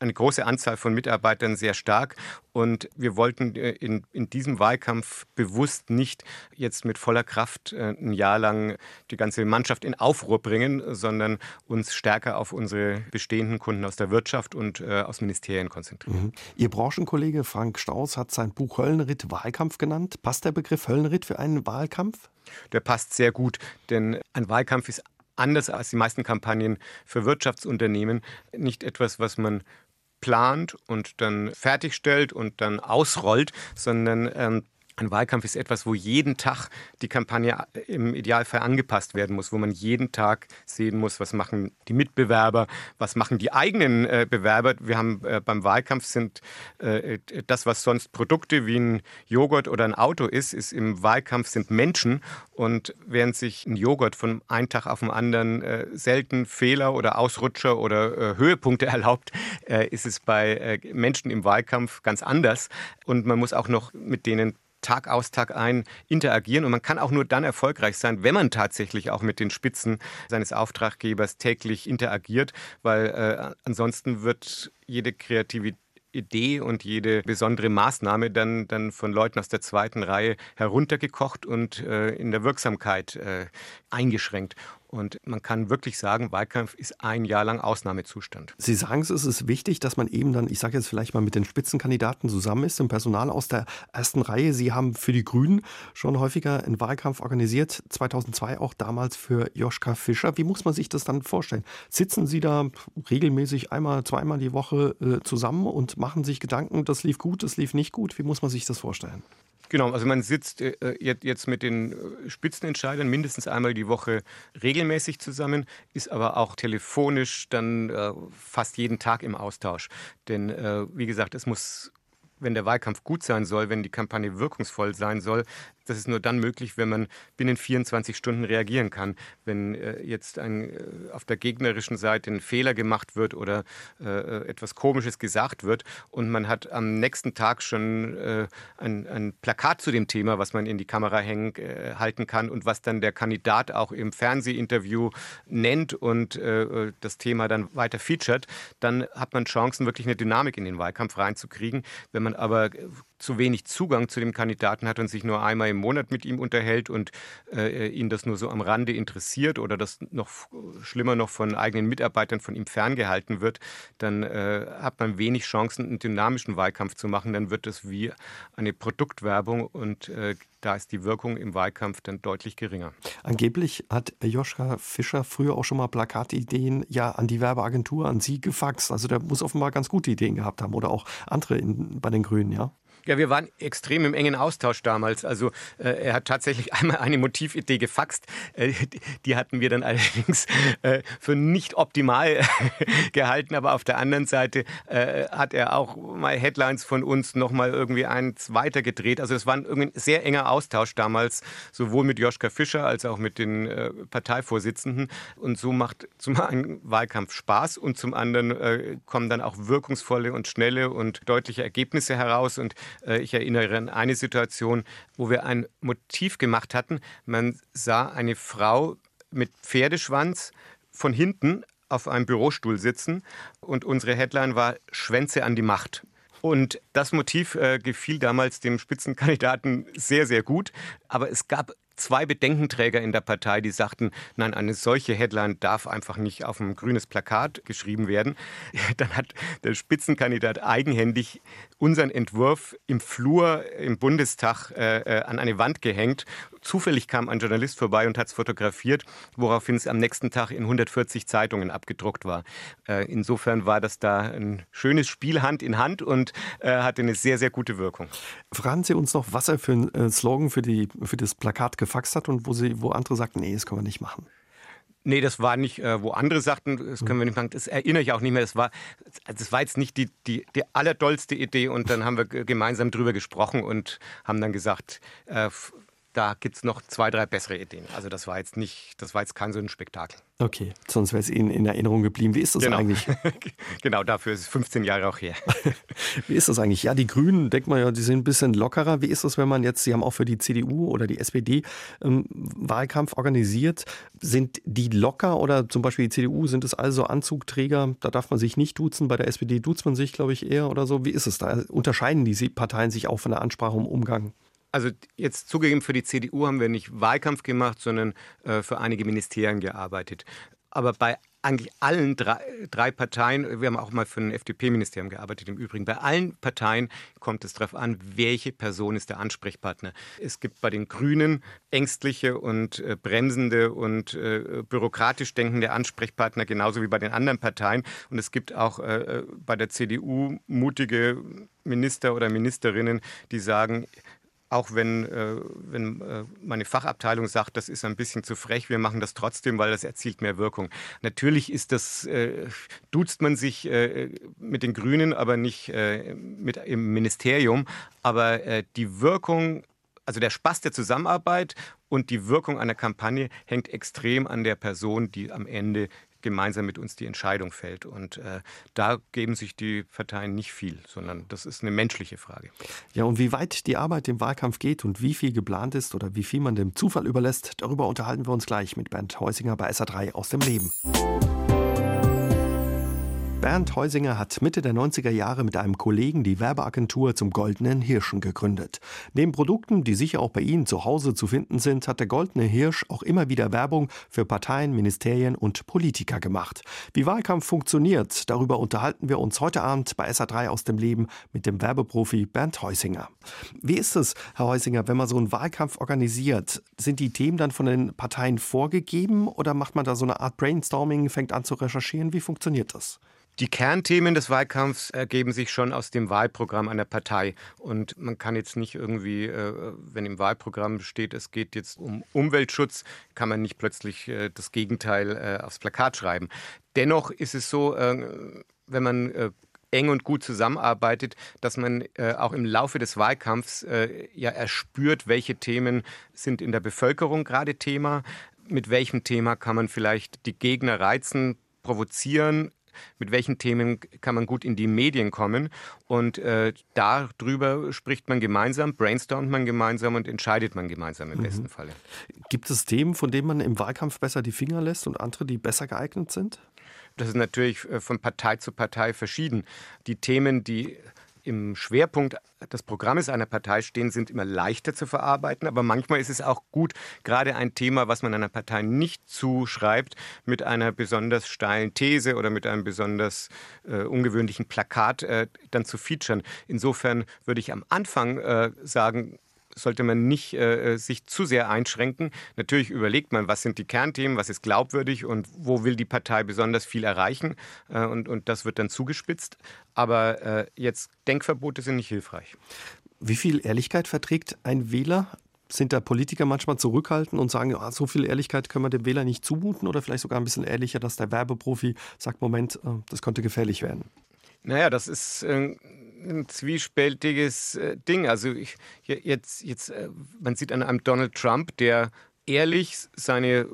eine große Anzahl von Mitarbeitern sehr stark. Und wir wollten äh, in, in diesem Wahlkampf bewusst nicht jetzt mit voller Kraft äh, ein Jahr lang die ganze Mannschaft in Aufruhr bringen, sondern uns stärker auf unsere bestehenden Kunden aus der Wirtschaft und äh, aus Ministerien konzentrieren. Mhm. Ihr Branchenkollege Frank Staus hat sein Buch Höllenritt Wahlkampf genannt. Passt der Begriff Höllenritt für einen Wahlkampf? Der passt sehr gut, denn ein Wahlkampf ist anders als die meisten Kampagnen für Wirtschaftsunternehmen nicht etwas, was man plant und dann fertigstellt und dann ausrollt, sondern ähm, ein Wahlkampf ist etwas, wo jeden Tag die Kampagne im Idealfall angepasst werden muss, wo man jeden Tag sehen muss, was machen die Mitbewerber, was machen die eigenen äh, Bewerber. Wir haben äh, beim Wahlkampf sind äh, das, was sonst Produkte wie ein Joghurt oder ein Auto ist, ist im Wahlkampf sind Menschen. Und während sich ein Joghurt von einem Tag auf den anderen äh, selten Fehler oder Ausrutscher oder äh, Höhepunkte erlaubt, äh, ist es bei Menschen im Wahlkampf ganz anders. Und man muss auch noch mit denen Tag aus, Tag ein interagieren. Und man kann auch nur dann erfolgreich sein, wenn man tatsächlich auch mit den Spitzen seines Auftraggebers täglich interagiert, weil äh, ansonsten wird jede Kreativität Idee und jede besondere Maßnahme dann, dann von Leuten aus der zweiten Reihe heruntergekocht und äh, in der Wirksamkeit äh, eingeschränkt. Und man kann wirklich sagen, Wahlkampf ist ein Jahr lang Ausnahmezustand. Sie sagen es, es ist wichtig, dass man eben dann, ich sage jetzt vielleicht mal mit den Spitzenkandidaten zusammen ist, im Personal aus der ersten Reihe. Sie haben für die Grünen schon häufiger einen Wahlkampf organisiert, 2002 auch damals für Joschka Fischer. Wie muss man sich das dann vorstellen? Sitzen Sie da regelmäßig einmal, zweimal die Woche äh, zusammen und machen sich Gedanken, das lief gut, das lief nicht gut? Wie muss man sich das vorstellen? Genau, also man sitzt äh, jetzt mit den äh, Spitzenentscheidern mindestens einmal die Woche regelmäßig zusammen, ist aber auch telefonisch dann äh, fast jeden Tag im Austausch. Denn äh, wie gesagt, es muss wenn der Wahlkampf gut sein soll, wenn die Kampagne wirkungsvoll sein soll, das ist nur dann möglich, wenn man binnen 24 Stunden reagieren kann. Wenn äh, jetzt ein, äh, auf der gegnerischen Seite ein Fehler gemacht wird oder äh, äh etwas Komisches gesagt wird und man hat am nächsten Tag schon äh, ein, ein, Plakat zu dem Thema, was man in die Kamera hängen, äh, halten kann und was dann der Kandidat auch im Fernsehinterview nennt und das Thema dann weiter featured, dann hat man Chancen, wirklich eine Dynamik in den Wahlkampf reinzukriegen. Wenn man aber zu wenig Zugang zu dem Kandidaten hat und sich nur einmal im Monat mit ihm unterhält und äh, ihn das nur so am Rande interessiert oder das noch schlimmer noch von eigenen Mitarbeitern von ihm ferngehalten wird, dann äh, hat man wenig Chancen, einen dynamischen Wahlkampf zu machen. Dann wird es wie eine Produktwerbung und äh, da ist die Wirkung im Wahlkampf dann deutlich geringer. Angeblich hat Joschka Fischer früher auch schon mal Plakatideen ja an die Werbeagentur, an Sie gefaxt. Also der muss offenbar ganz gute Ideen gehabt haben oder auch andere in, bei den Grünen, ja? Ja, wir waren extrem im engen Austausch damals. Also äh, er hat tatsächlich einmal eine Motividee gefaxt. Äh, die hatten wir dann allerdings äh, für nicht optimal gehalten. Aber auf der anderen Seite äh, hat er auch mal Headlines von uns noch mal irgendwie eins weitergedreht. Also es war ein sehr enger Austausch damals, sowohl mit Joschka Fischer als auch mit den äh, Parteivorsitzenden. Und so macht zum einen Wahlkampf Spaß und zum anderen äh, kommen dann auch wirkungsvolle und schnelle und deutliche Ergebnisse heraus. Und äh, ich erinnere an eine Situation, wo wir ein Motiv gemacht hatten. Man sah eine Frau mit Pferdeschwanz von hinten auf einem Bürostuhl sitzen und unsere Headline war Schwänze an die Macht. Und das Motiv äh, gefiel damals dem Spitzenkandidaten sehr, sehr gut. Aber es gab zwei Bedenkenträger in der Partei, die sagten, nein, eine solche Headline darf einfach nicht auf ein grünes Plakat geschrieben werden. Dann hat der Spitzenkandidat eigenhändig unseren Entwurf im Flur im Bundestag äh, äh an eine Wand gehängt. Zufällig kam ein Journalist vorbei und hat es fotografiert, woraufhin es am nächsten Tag in 140 Zeitungen abgedruckt war. Äh, insofern war das da ein schönes Spiel Hand in Hand und äh, hatte eine sehr, sehr gute Wirkung. Fragen Sie uns noch, was er für einen äh, Slogan für, die, für das Plakat gefaxt hat und wo, Sie, wo andere sagten, nee, das können wir nicht machen. Nee, das war nicht, äh, wo andere sagten, das können wir nicht machen. Das erinnere ich auch nicht mehr. Das war, das war jetzt nicht die, die, die allerdollste Idee. Und dann haben wir gemeinsam drüber gesprochen und haben dann gesagt, äh, da gibt es noch zwei, drei bessere Ideen. Also das war jetzt nicht, das war jetzt kein so ein Spektakel. Okay, sonst wäre es Ihnen in Erinnerung geblieben. Wie ist das genau. eigentlich? genau, dafür ist es 15 Jahre auch her. Wie ist das eigentlich? Ja, die Grünen, denkt man ja, die sind ein bisschen lockerer. Wie ist das, wenn man jetzt, Sie haben auch für die CDU oder die SPD ähm, Wahlkampf organisiert. Sind die locker oder zum Beispiel die CDU, sind es also Anzugträger? Da darf man sich nicht duzen. Bei der SPD duzt man sich, glaube ich, eher oder so. Wie ist es da? Unterscheiden die Parteien sich auch von der Ansprache im Umgang? Also jetzt zugegeben, für die CDU haben wir nicht Wahlkampf gemacht, sondern äh, für einige Ministerien gearbeitet. Aber bei eigentlich allen drei, drei, Parteien, wir haben auch mal für ein FDP-Ministerium gearbeitet im Übrigen, bei allen Parteien kommt es darauf an, welche Person ist der Ansprechpartner. Es gibt bei den Grünen ängstliche und äh, bremsende und äh, bürokratisch denkende Ansprechpartner, genauso wie bei den anderen Parteien. Und es gibt auch äh, äh bei der CDU mutige Minister oder Ministerinnen, die sagen, auch wenn, äh, wenn äh, meine Fachabteilung sagt, das ist ein bisschen zu frech, wir machen das trotzdem, weil das erzielt mehr Wirkung. Natürlich ist das, äh, duzt man sich äh, mit den Grünen, aber nicht äh, mit im Ministerium. Aber die Wirkung also der Spaß der Zusammenarbeit und die Wirkung einer Kampagne hängt extrem an der Person, die am Ende gemeinsam mit uns die Entscheidung fällt. Und äh, da geben sich die Parteien nicht viel, sondern das ist eine menschliche Frage. Ja, und wie weit die Arbeit im Wahlkampf geht und wie viel geplant ist oder wie viel man dem Zufall überlässt, darüber unterhalten wir uns gleich mit Bernd Heusinger bei SA3 aus dem Leben. Bernd Heusinger hat Mitte der 90er Jahre mit einem Kollegen die Werbeagentur zum Goldenen Hirschen gegründet. Neben Produkten, die sicher auch bei Ihnen zu Hause zu finden sind, hat der Goldene Hirsch auch immer wieder Werbung für Parteien, Ministerien und Politiker gemacht. Wie Wahlkampf funktioniert, darüber unterhalten wir uns heute Abend bei SA3 aus dem Leben mit dem Werbeprofi Bernd Heusinger. Wie ist es, Herr Heusinger, wenn man so einen Wahlkampf organisiert? Sind die Themen dann von den Parteien vorgegeben oder macht man da so eine Art Brainstorming, fängt an zu recherchieren? Wie funktioniert das? Die Kernthemen des Wahlkampfs ergeben sich schon aus dem Wahlprogramm einer Partei. Und man kann jetzt nicht irgendwie, äh, wenn im Wahlprogramm steht, es geht jetzt um Umweltschutz, kann man nicht plötzlich äh, das Gegenteil äh, aufs Plakat schreiben. Dennoch ist es so, wenn man eng und gut zusammenarbeitet, dass man auch im Laufe des Wahlkampfs ja erspürt, welche Themen sind in der Bevölkerung gerade Thema, mit welchem Thema kann man vielleicht die Gegner reizen, provozieren, mit welchen Themen kann man gut in die Medien kommen. Und äh, darüber spricht man gemeinsam, brainstormt man gemeinsam und entscheidet man gemeinsam im mhm. besten Falle. Gibt es Themen, von denen man im Wahlkampf besser die Finger lässt und andere, die besser geeignet sind? Das ist natürlich äh, von Partei zu Partei verschieden. Die Themen, die im Schwerpunkt des Programmes einer Partei stehen, sind immer leichter zu verarbeiten. Aber manchmal ist es auch gut, gerade ein Thema, was man einer Partei nicht zuschreibt, mit einer besonders steilen These oder mit einem besonders äh, ungewöhnlichen Plakat äh, dann zu featuren. Insofern würde ich am Anfang äh, sagen, sollte man nicht äh, sich zu sehr einschränken. Natürlich überlegt man, was sind die Kernthemen, was ist glaubwürdig und wo will die Partei besonders viel erreichen. Äh, und, und das wird dann zugespitzt. Aber äh, jetzt Denkverbote sind nicht hilfreich. Wie viel Ehrlichkeit verträgt ein Wähler? Sind da Politiker manchmal zurückhaltend und sagen, ah, so viel Ehrlichkeit können wir dem Wähler nicht zumuten oder vielleicht sogar ein bisschen ehrlicher, dass der Werbeprofi sagt, Moment, äh, das könnte gefährlich werden? Naja, das ist äh, ein zwiespältiges äh, Ding. Also ich, jetzt, jetzt, äh, man sieht an einem Donald Trump, der ehrlich seine,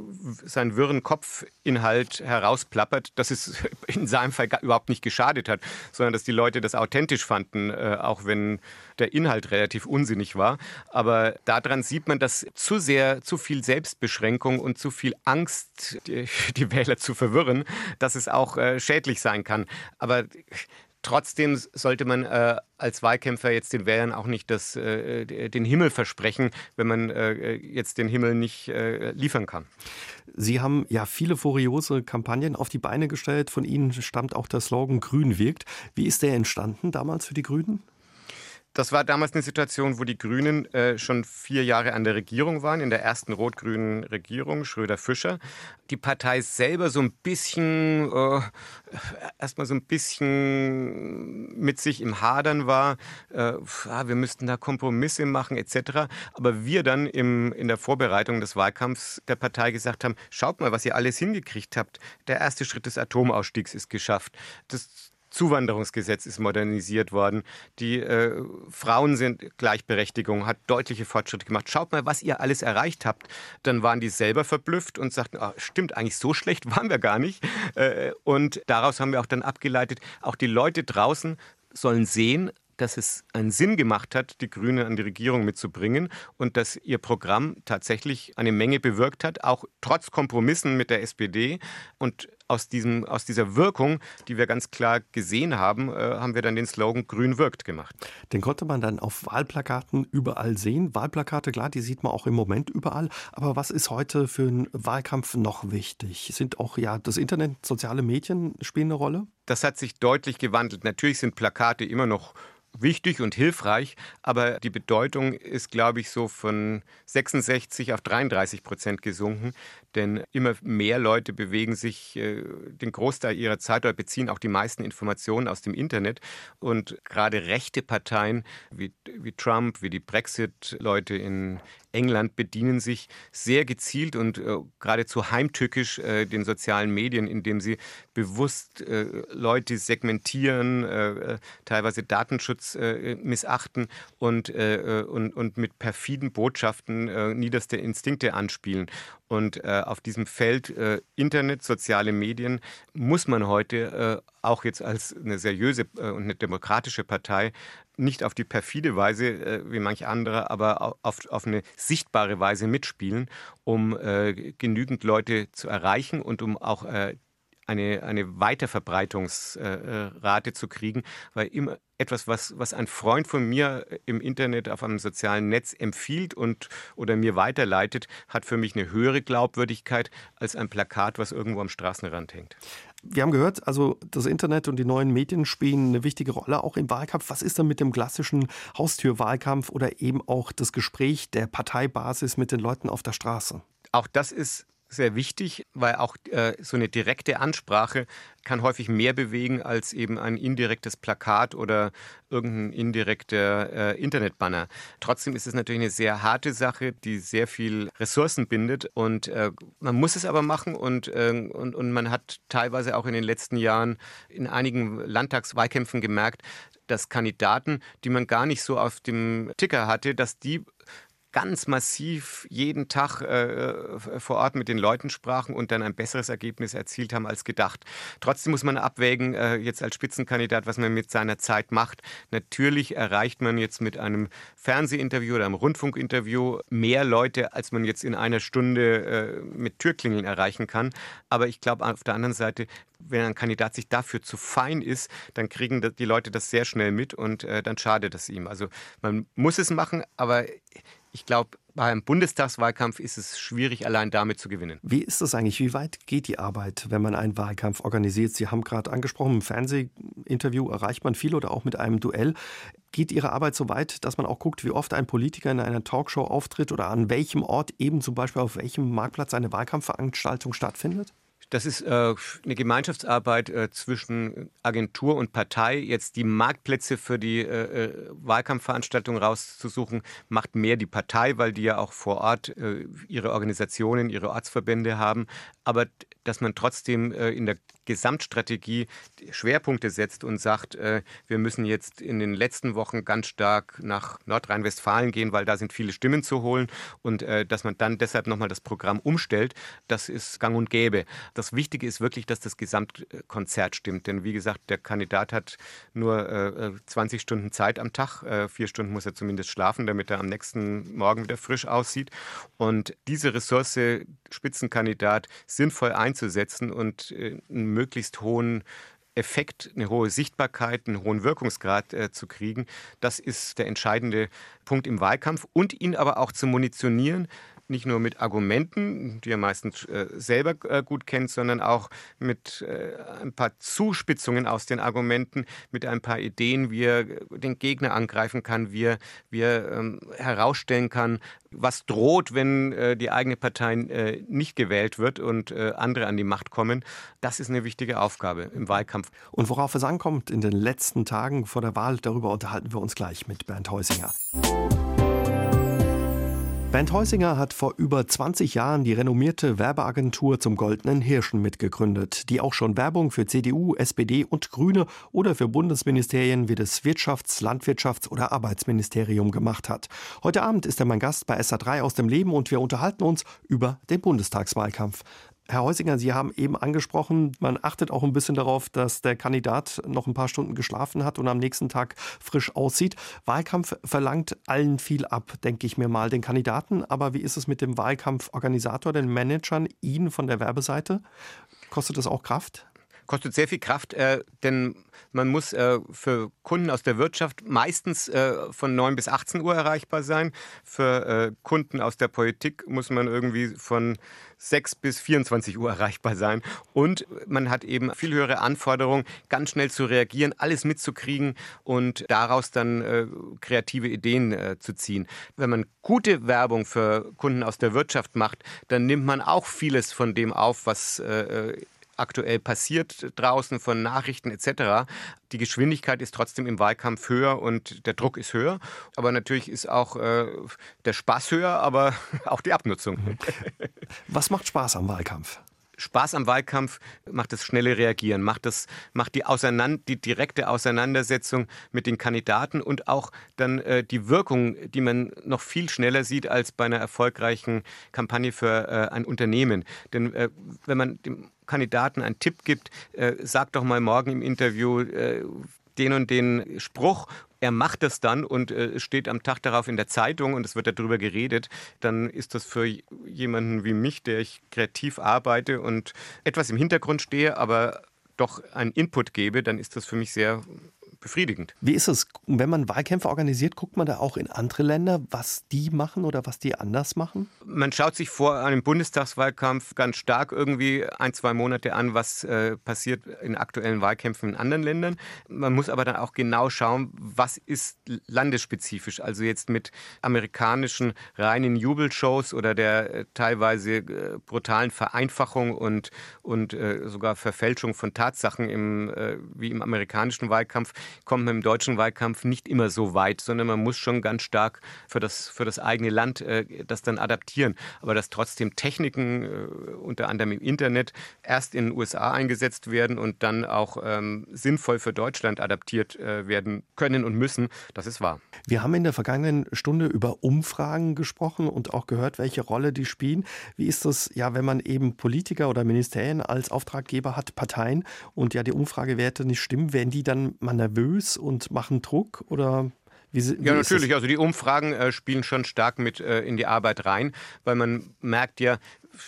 seinen wirren Kopfinhalt herausplappert, dass es in seinem Fall überhaupt nicht geschadet hat, sondern dass die Leute das authentisch fanden, äh, auch wenn der Inhalt relativ unsinnig war. Aber daran sieht man, dass zu sehr, zu viel Selbstbeschränkung und zu viel Angst, die, die Wähler zu verwirren, dass es auch schädlich sein kann. Aber Trotzdem sollte man äh, als Wahlkämpfer jetzt den Wählern auch nicht das, äh, den Himmel versprechen, wenn man äh, jetzt den Himmel nicht äh, liefern kann. Sie haben ja viele furiose Kampagnen auf die Beine gestellt. Von Ihnen stammt auch der Slogan Grün wirkt. Wie ist der entstanden damals für die Grünen? Das war damals eine Situation, wo die Grünen äh, schon vier Jahre an der Regierung waren, in der ersten rot-grünen Regierung, Schröder-Fischer. Die Partei selber so ein bisschen, äh, erstmal so ein bisschen mit sich im Hadern war. Äh, ah, wir müssten da Kompromisse machen, etc. Aber wir dann im, in der Vorbereitung des Wahlkampfs der Partei gesagt haben, schaut mal, was ihr alles hingekriegt habt. Der erste Schritt des Atomausstiegs ist geschafft. Das Zuwanderungsgesetz ist modernisiert worden. Die äh, Frauen sind Gleichberechtigung, hat deutliche Fortschritte gemacht. Schaut mal, was ihr alles erreicht habt. Dann waren die selber verblüfft und sagten, oh, stimmt, eigentlich so schlecht waren wir gar nicht. Äh, und daraus haben wir auch dann abgeleitet, auch die Leute draußen sollen sehen, dass es einen Sinn gemacht hat, die Grünen an die Regierung mitzubringen und dass ihr Programm tatsächlich eine Menge bewirkt hat, auch trotz Kompromissen mit der SPD. Und aus, diesem, aus dieser Wirkung, die wir ganz klar gesehen haben, äh, haben wir dann den Slogan Grün wirkt gemacht. Den konnte man dann auf Wahlplakaten überall sehen. Wahlplakate, klar, die sieht man auch im Moment überall. Aber was ist heute für einen Wahlkampf noch wichtig? Sind auch ja das Internet, soziale Medien spielen eine Rolle? Das hat sich deutlich gewandelt. Natürlich sind Plakate immer noch wichtig und hilfreich, aber die Bedeutung ist, glaube ich, so von 66 auf 33 Prozent gesunken, denn immer mehr Leute bewegen sich äh, den Großteil ihrer Zeit oder beziehen auch die meisten Informationen aus dem Internet. Und gerade rechte Parteien wie, wie Trump, wie die Brexit-Leute in England bedienen sich sehr gezielt und äh, geradezu heimtückisch äh, den sozialen Medien, indem sie bewusst äh, Leute segmentieren, äh, äh, teilweise Datenschutz äh, missachten und, und, und mit perfiden Botschaften niederste Instinkte anspielen. Und auf diesem Feld Internet, soziale Medien muss man heute auch jetzt als eine seriöse und eine demokratische Partei nicht auf die perfide Weise äh, wie manch andere, aber auf, auf eine sichtbare Weise mitspielen, um äh, genügend Leute zu erreichen und um auch äh, eine, eine Weiterverbreitungsrate zu kriegen, weil immer etwas, was, was ein Freund von mir im Internet auf einem sozialen Netz empfiehlt und oder mir weiterleitet, hat für mich eine höhere Glaubwürdigkeit als ein Plakat, was irgendwo am Straßenrand hängt. Wir haben gehört, also das Internet und die neuen Medien spielen eine wichtige Rolle auch im Wahlkampf. Was ist dann mit dem klassischen Haustürwahlkampf oder eben auch das Gespräch der Parteibasis mit den Leuten auf der Straße? Auch das ist sehr wichtig, weil auch äh, so eine direkte Ansprache kann häufig mehr bewegen als eben ein indirektes Plakat oder irgendein indirekter äh, Internetbanner. Trotzdem ist es natürlich eine sehr harte Sache, die sehr viel Ressourcen bindet und äh, man muss es aber machen und, äh, und, und man hat teilweise auch in den letzten Jahren in einigen Landtagswahlkämpfen gemerkt, dass Kandidaten, die man gar nicht so auf dem Ticker hatte, dass die ganz massiv jeden Tag äh, vor Ort mit den Leuten sprachen und dann ein besseres Ergebnis erzielt haben als gedacht. Trotzdem muss man abwägen, äh, jetzt als Spitzenkandidat, was man mit seiner Zeit macht. Natürlich erreicht man jetzt mit einem Fernsehinterview oder einem Rundfunkinterview mehr Leute, als man jetzt in einer Stunde äh, mit Türklingeln erreichen kann. Aber ich glaube auf der anderen Seite, wenn ein Kandidat sich dafür zu fein ist, dann kriegen die Leute das sehr schnell mit und äh, dann schadet das ihm. Also man muss es machen, aber ich glaube, beim Bundestagswahlkampf ist es schwierig, allein damit zu gewinnen. Wie ist das eigentlich? Wie weit geht die Arbeit, wenn man einen Wahlkampf organisiert? Sie haben gerade angesprochen, im Fernsehinterview erreicht man viel oder auch mit einem Duell. Geht Ihre Arbeit so weit, dass man auch guckt, wie oft ein Politiker in einer Talkshow auftritt oder an welchem Ort eben zum Beispiel auf welchem Marktplatz eine Wahlkampfveranstaltung stattfindet? Das ist äh, eine Gemeinschaftsarbeit äh, zwischen Agentur und Partei. Jetzt die Marktplätze für die äh, Wahlkampfveranstaltungen rauszusuchen, macht mehr die Partei, weil die ja auch vor Ort ihre Organisationen, ihre Ortsverbände haben. Aber dass man trotzdem in der Gesamtstrategie Schwerpunkte setzt und sagt, äh, wir müssen jetzt in den letzten Wochen ganz stark nach Nordrhein-Westfalen gehen, weil da sind viele Stimmen zu holen und äh, dass man dann deshalb nochmal das Programm umstellt, das ist gang und gäbe. Das Wichtige ist wirklich, dass das Gesamtkonzert stimmt, denn wie gesagt, der Kandidat hat nur 20 Stunden Zeit am Tag, vier Stunden muss er zumindest schlafen, damit er am nächsten Morgen wieder frisch aussieht und diese Ressource Spitzenkandidat sinnvoll einzusetzen und äh, einen möglichst hohen Effekt, eine hohe Sichtbarkeit, einen hohen Wirkungsgrad äh, zu kriegen. Das ist der entscheidende Punkt im Wahlkampf und ihn aber auch zu munitionieren nicht nur mit Argumenten, die er meistens äh, selber äh, gut kennt, sondern auch mit äh, ein paar Zuspitzungen aus den Argumenten, mit ein paar Ideen, wie er den Gegner angreifen kann, wie er, wie er ähm, herausstellen kann, was droht, wenn äh, die eigene Partei äh, nicht gewählt wird und äh, andere an die Macht kommen. Das ist eine wichtige Aufgabe im Wahlkampf. Und worauf es ankommt in den letzten Tagen vor der Wahl, darüber unterhalten wir uns gleich mit Bernd Heusinger. Bernd Heusinger hat vor über 20 Jahren die renommierte Werbeagentur zum Goldenen Hirschen mitgegründet, die auch schon Werbung für CDU, SPD und Grüne oder für Bundesministerien wie das Wirtschafts-, Landwirtschafts- oder Arbeitsministerium gemacht hat. Heute Abend ist er mein Gast bei SA3 aus dem Leben und wir unterhalten uns über den Bundestagswahlkampf. Herr Heusinger, Sie haben eben angesprochen, man achtet auch ein bisschen darauf, dass der Kandidat noch ein paar Stunden geschlafen hat und am nächsten Tag frisch aussieht. Wahlkampf verlangt allen viel ab, denke ich mir mal, den Kandidaten. Aber wie ist es mit dem Wahlkampforganisator, den Managern, Ihnen von der Werbeseite? Kostet das auch Kraft? Kostet sehr viel Kraft, äh, denn man muss äh, für Kunden aus der Wirtschaft meistens äh, von 9 bis 18 Uhr erreichbar sein. Für äh, Kunden aus der Politik muss man irgendwie von 6 bis 24 Uhr erreichbar sein. Und man hat eben viel höhere Anforderungen, ganz schnell zu reagieren, alles mitzukriegen und daraus dann äh, kreative Ideen äh, zu ziehen. Wenn man gute Werbung für Kunden aus der Wirtschaft macht, dann nimmt man auch vieles von dem auf, was aktuell passiert draußen von Nachrichten etc. Die Geschwindigkeit ist trotzdem im Wahlkampf höher und der Druck ist höher. Aber natürlich ist auch äh, der Spaß höher, aber auch die Abnutzung. Was macht Spaß am Wahlkampf? Spaß am Wahlkampf macht das schnelle Reagieren, macht, das, macht die, Auseinander, die direkte Auseinandersetzung mit den Kandidaten und auch dann äh, die Wirkung, die man noch viel schneller sieht als bei einer erfolgreichen Kampagne für äh, ein Unternehmen. Denn äh, wenn man dem Kandidaten einen Tipp gibt, äh, sag doch mal morgen im Interview äh, den und den Spruch. Er macht das dann und äh, steht am Tag darauf in der Zeitung und es wird darüber geredet, dann ist das für jemanden wie mich, der ich kreativ arbeite und etwas im Hintergrund stehe, aber doch einen Input gebe, dann ist das für mich sehr befriedigend. Wie ist es, wenn man Wahlkämpfe organisiert, guckt man da auch in andere Länder, was die machen oder was die anders machen? Man schaut sich vor einem Bundestagswahlkampf ganz stark irgendwie ein, zwei Monate an, was äh, passiert in aktuellen Wahlkämpfen in anderen Ländern. Man muss aber dann auch genau schauen, was ist landesspezifisch. Also jetzt mit amerikanischen reinen Jubelshows oder der äh, teilweise äh, brutalen Vereinfachung und, und äh, sogar Verfälschung von Tatsachen im, äh, wie im amerikanischen Wahlkampf kommt man im deutschen Wahlkampf nicht immer so weit, sondern man muss schon ganz stark für das, für das eigene Land äh, das dann adaptieren. Aber dass trotzdem Techniken, äh, unter anderem im Internet, erst in den USA eingesetzt werden und dann auch ähm, sinnvoll für Deutschland adaptiert äh, werden können und müssen, das ist wahr. Wir haben in der vergangenen Stunde über Umfragen gesprochen und auch gehört, welche Rolle die spielen. Wie ist das, ja, wenn man eben Politiker oder Ministerien als Auftraggeber hat, Parteien und ja die Umfragewerte nicht stimmen, werden die dann man nervös nervös und machen Druck oder wie, wie ja, natürlich. Also die Umfragen äh, spielen schon stark mit äh, in die Arbeit rein, weil man merkt ja,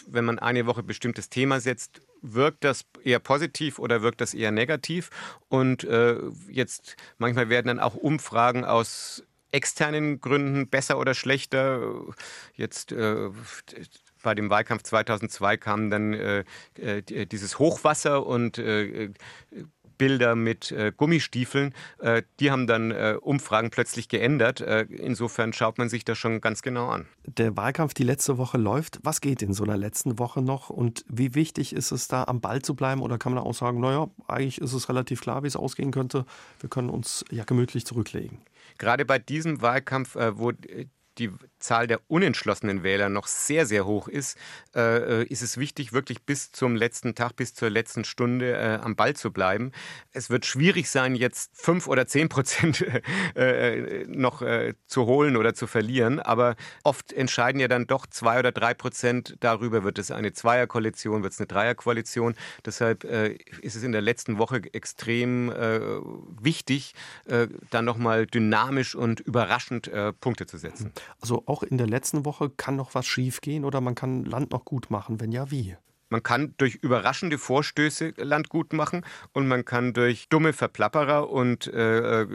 wenn man eine Woche bestimmtes Thema setzt, wirkt das eher positiv oder wirkt das eher negativ? Und äh, jetzt manchmal werden dann auch Umfragen aus externen Gründen besser oder schlechter. Jetzt äh, bei dem Wahlkampf 2002 kam dann äh, äh dieses Hochwasser und äh, Bilder mit äh, Gummistiefeln, äh, die haben dann äh, Umfragen plötzlich geändert. Äh, insofern schaut man sich das schon ganz genau an. Der Wahlkampf die letzte Woche läuft. Was geht in so einer letzten Woche noch und wie wichtig ist es da am Ball zu bleiben oder kann man auch sagen, naja, eigentlich ist es relativ klar, wie es ausgehen könnte. Wir können uns ja gemütlich zurücklegen. Gerade bei diesem Wahlkampf, äh, wo die Zahl der unentschlossenen Wähler noch sehr, sehr hoch ist, äh, ist es wichtig, wirklich bis zum letzten Tag, bis zur letzten Stunde äh, am Ball zu bleiben. Es wird schwierig sein, jetzt fünf oder zehn Prozent äh, noch äh, zu holen oder zu verlieren, aber oft entscheiden ja dann doch zwei oder drei Prozent darüber, wird es eine Zweierkoalition, wird es eine Dreierkoalition. Deshalb äh, ist es in der letzten Woche extrem äh, wichtig, dann nochmal dynamisch und überraschend Punkte zu setzen. Also auch in der letzten Woche kann noch was schiefgehen oder man kann Land noch gut machen. Wenn ja, wie? Man kann durch überraschende Vorstöße Land gut machen und man kann durch dumme Verplapperer und äh,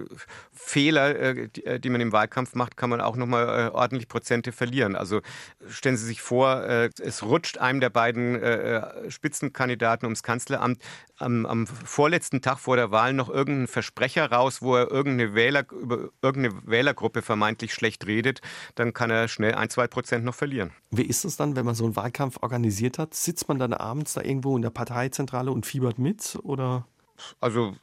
Fehler, äh, die, äh, die, man im Wahlkampf macht, kann man auch nochmal äh, ordentlich Prozente verlieren. Also stellen Sie sich vor, äh, es rutscht einem der beiden äh, äh, Spitzenkandidaten ums Kanzleramt am, am, vorletzten Tag vor der Wahl noch irgendeinen Versprecher raus, wo er irgendeine Wähler, über irgendeine Wählergruppe vermeintlich schlecht redet, dann kann er schnell ein, zwei Prozent noch verlieren. Wie ist es dann, wenn man so einen Wahlkampf organisiert hat? Sitzt man dann abends da irgendwo in der Parteizentrale und fiebert mit? Oder? Also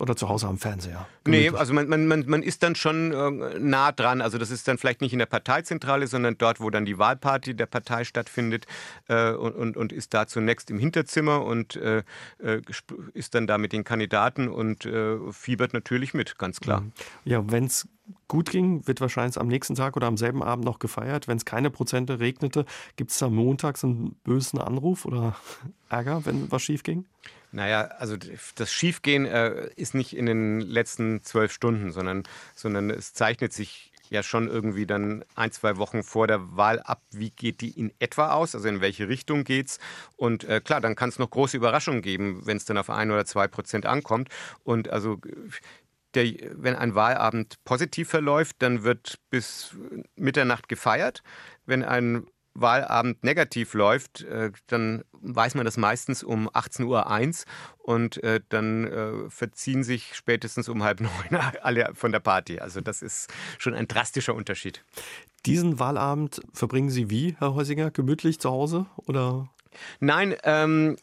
oder zu Hause am Fernseher? Gemütlich. Nee, also man, man, man, man ist dann schon äh, nah dran. Also das ist dann vielleicht nicht in der Parteizentrale, sondern dort, wo dann die Wahlparty der Partei stattfindet äh, und, und, und, ist da zunächst im Hinterzimmer und äh, äh ist dann da mit den Kandidaten und äh, fiebert natürlich mit, ganz klar. Mhm. Ja, wenn es gut ging, wird wahrscheinlich am nächsten Tag oder am selben Abend noch gefeiert. Wenn es keine Prozente regnete, gibt es da montags einen bösen Anruf oder Ärger, wenn was schief ging? Naja, also das Schiefgehen äh, ist nicht in den letzten zwölf Stunden, sondern, sondern es zeichnet sich ja schon irgendwie dann ein, zwei Wochen vor der Wahl ab, wie geht die in etwa aus, also in welche Richtung geht's. Und äh, klar, dann kann es noch große Überraschungen geben, wenn es dann auf ein oder zwei Prozent ankommt. Und also der, wenn ein Wahlabend positiv verläuft, dann wird bis Mitternacht gefeiert. Wenn ein Wahlabend negativ läuft, äh, dann weiß man das meistens um 18.01 Uhr und äh, dann äh, verziehen sich spätestens um halb neun alle von der Party. Also das ist schon ein drastischer Unterschied. Diesen Wahlabend verbringen Sie wie, Herr Heusinger, gemütlich zu Hause oder? Nein, ähm,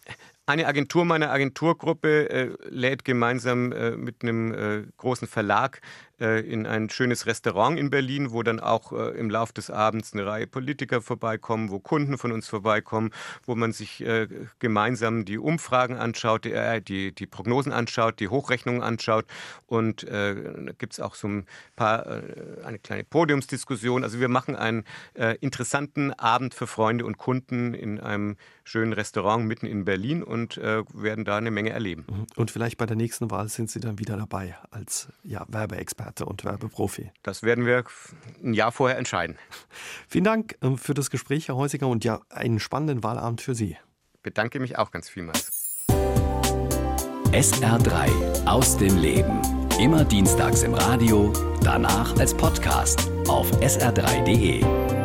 eine Agentur meiner Agenturgruppe äh, lädt gemeinsam äh, mit einem äh, großen Verlag in ein schönes Restaurant in Berlin, wo dann auch äh, im Laufe des Abends eine Reihe Politiker vorbeikommen, wo Kunden von uns vorbeikommen, wo man sich äh, gemeinsam die Umfragen anschaut, die, die, die, Prognosen anschaut, die Hochrechnungen anschaut und da gibt es auch so ein paar, eine kleine Podiumsdiskussion. Also wir machen einen interessanten Abend für Freunde und Kunden in einem schönen Restaurant mitten in Berlin und werden da eine Menge erleben. Und vielleicht bei der nächsten Wahl sind Sie dann wieder dabei als ja, Werbeexperte. Experte und Werbeprofi. Das werden wir ein Jahr vorher entscheiden. Vielen Dank ähm, für das Gespräch, Herr Heusiger, und ja, einen spannenden Wahlabend für Sie. Bedanke mich auch ganz vielmals. SR3 aus dem Leben. Immer dienstags im Radio, danach als Podcast auf sr3.de.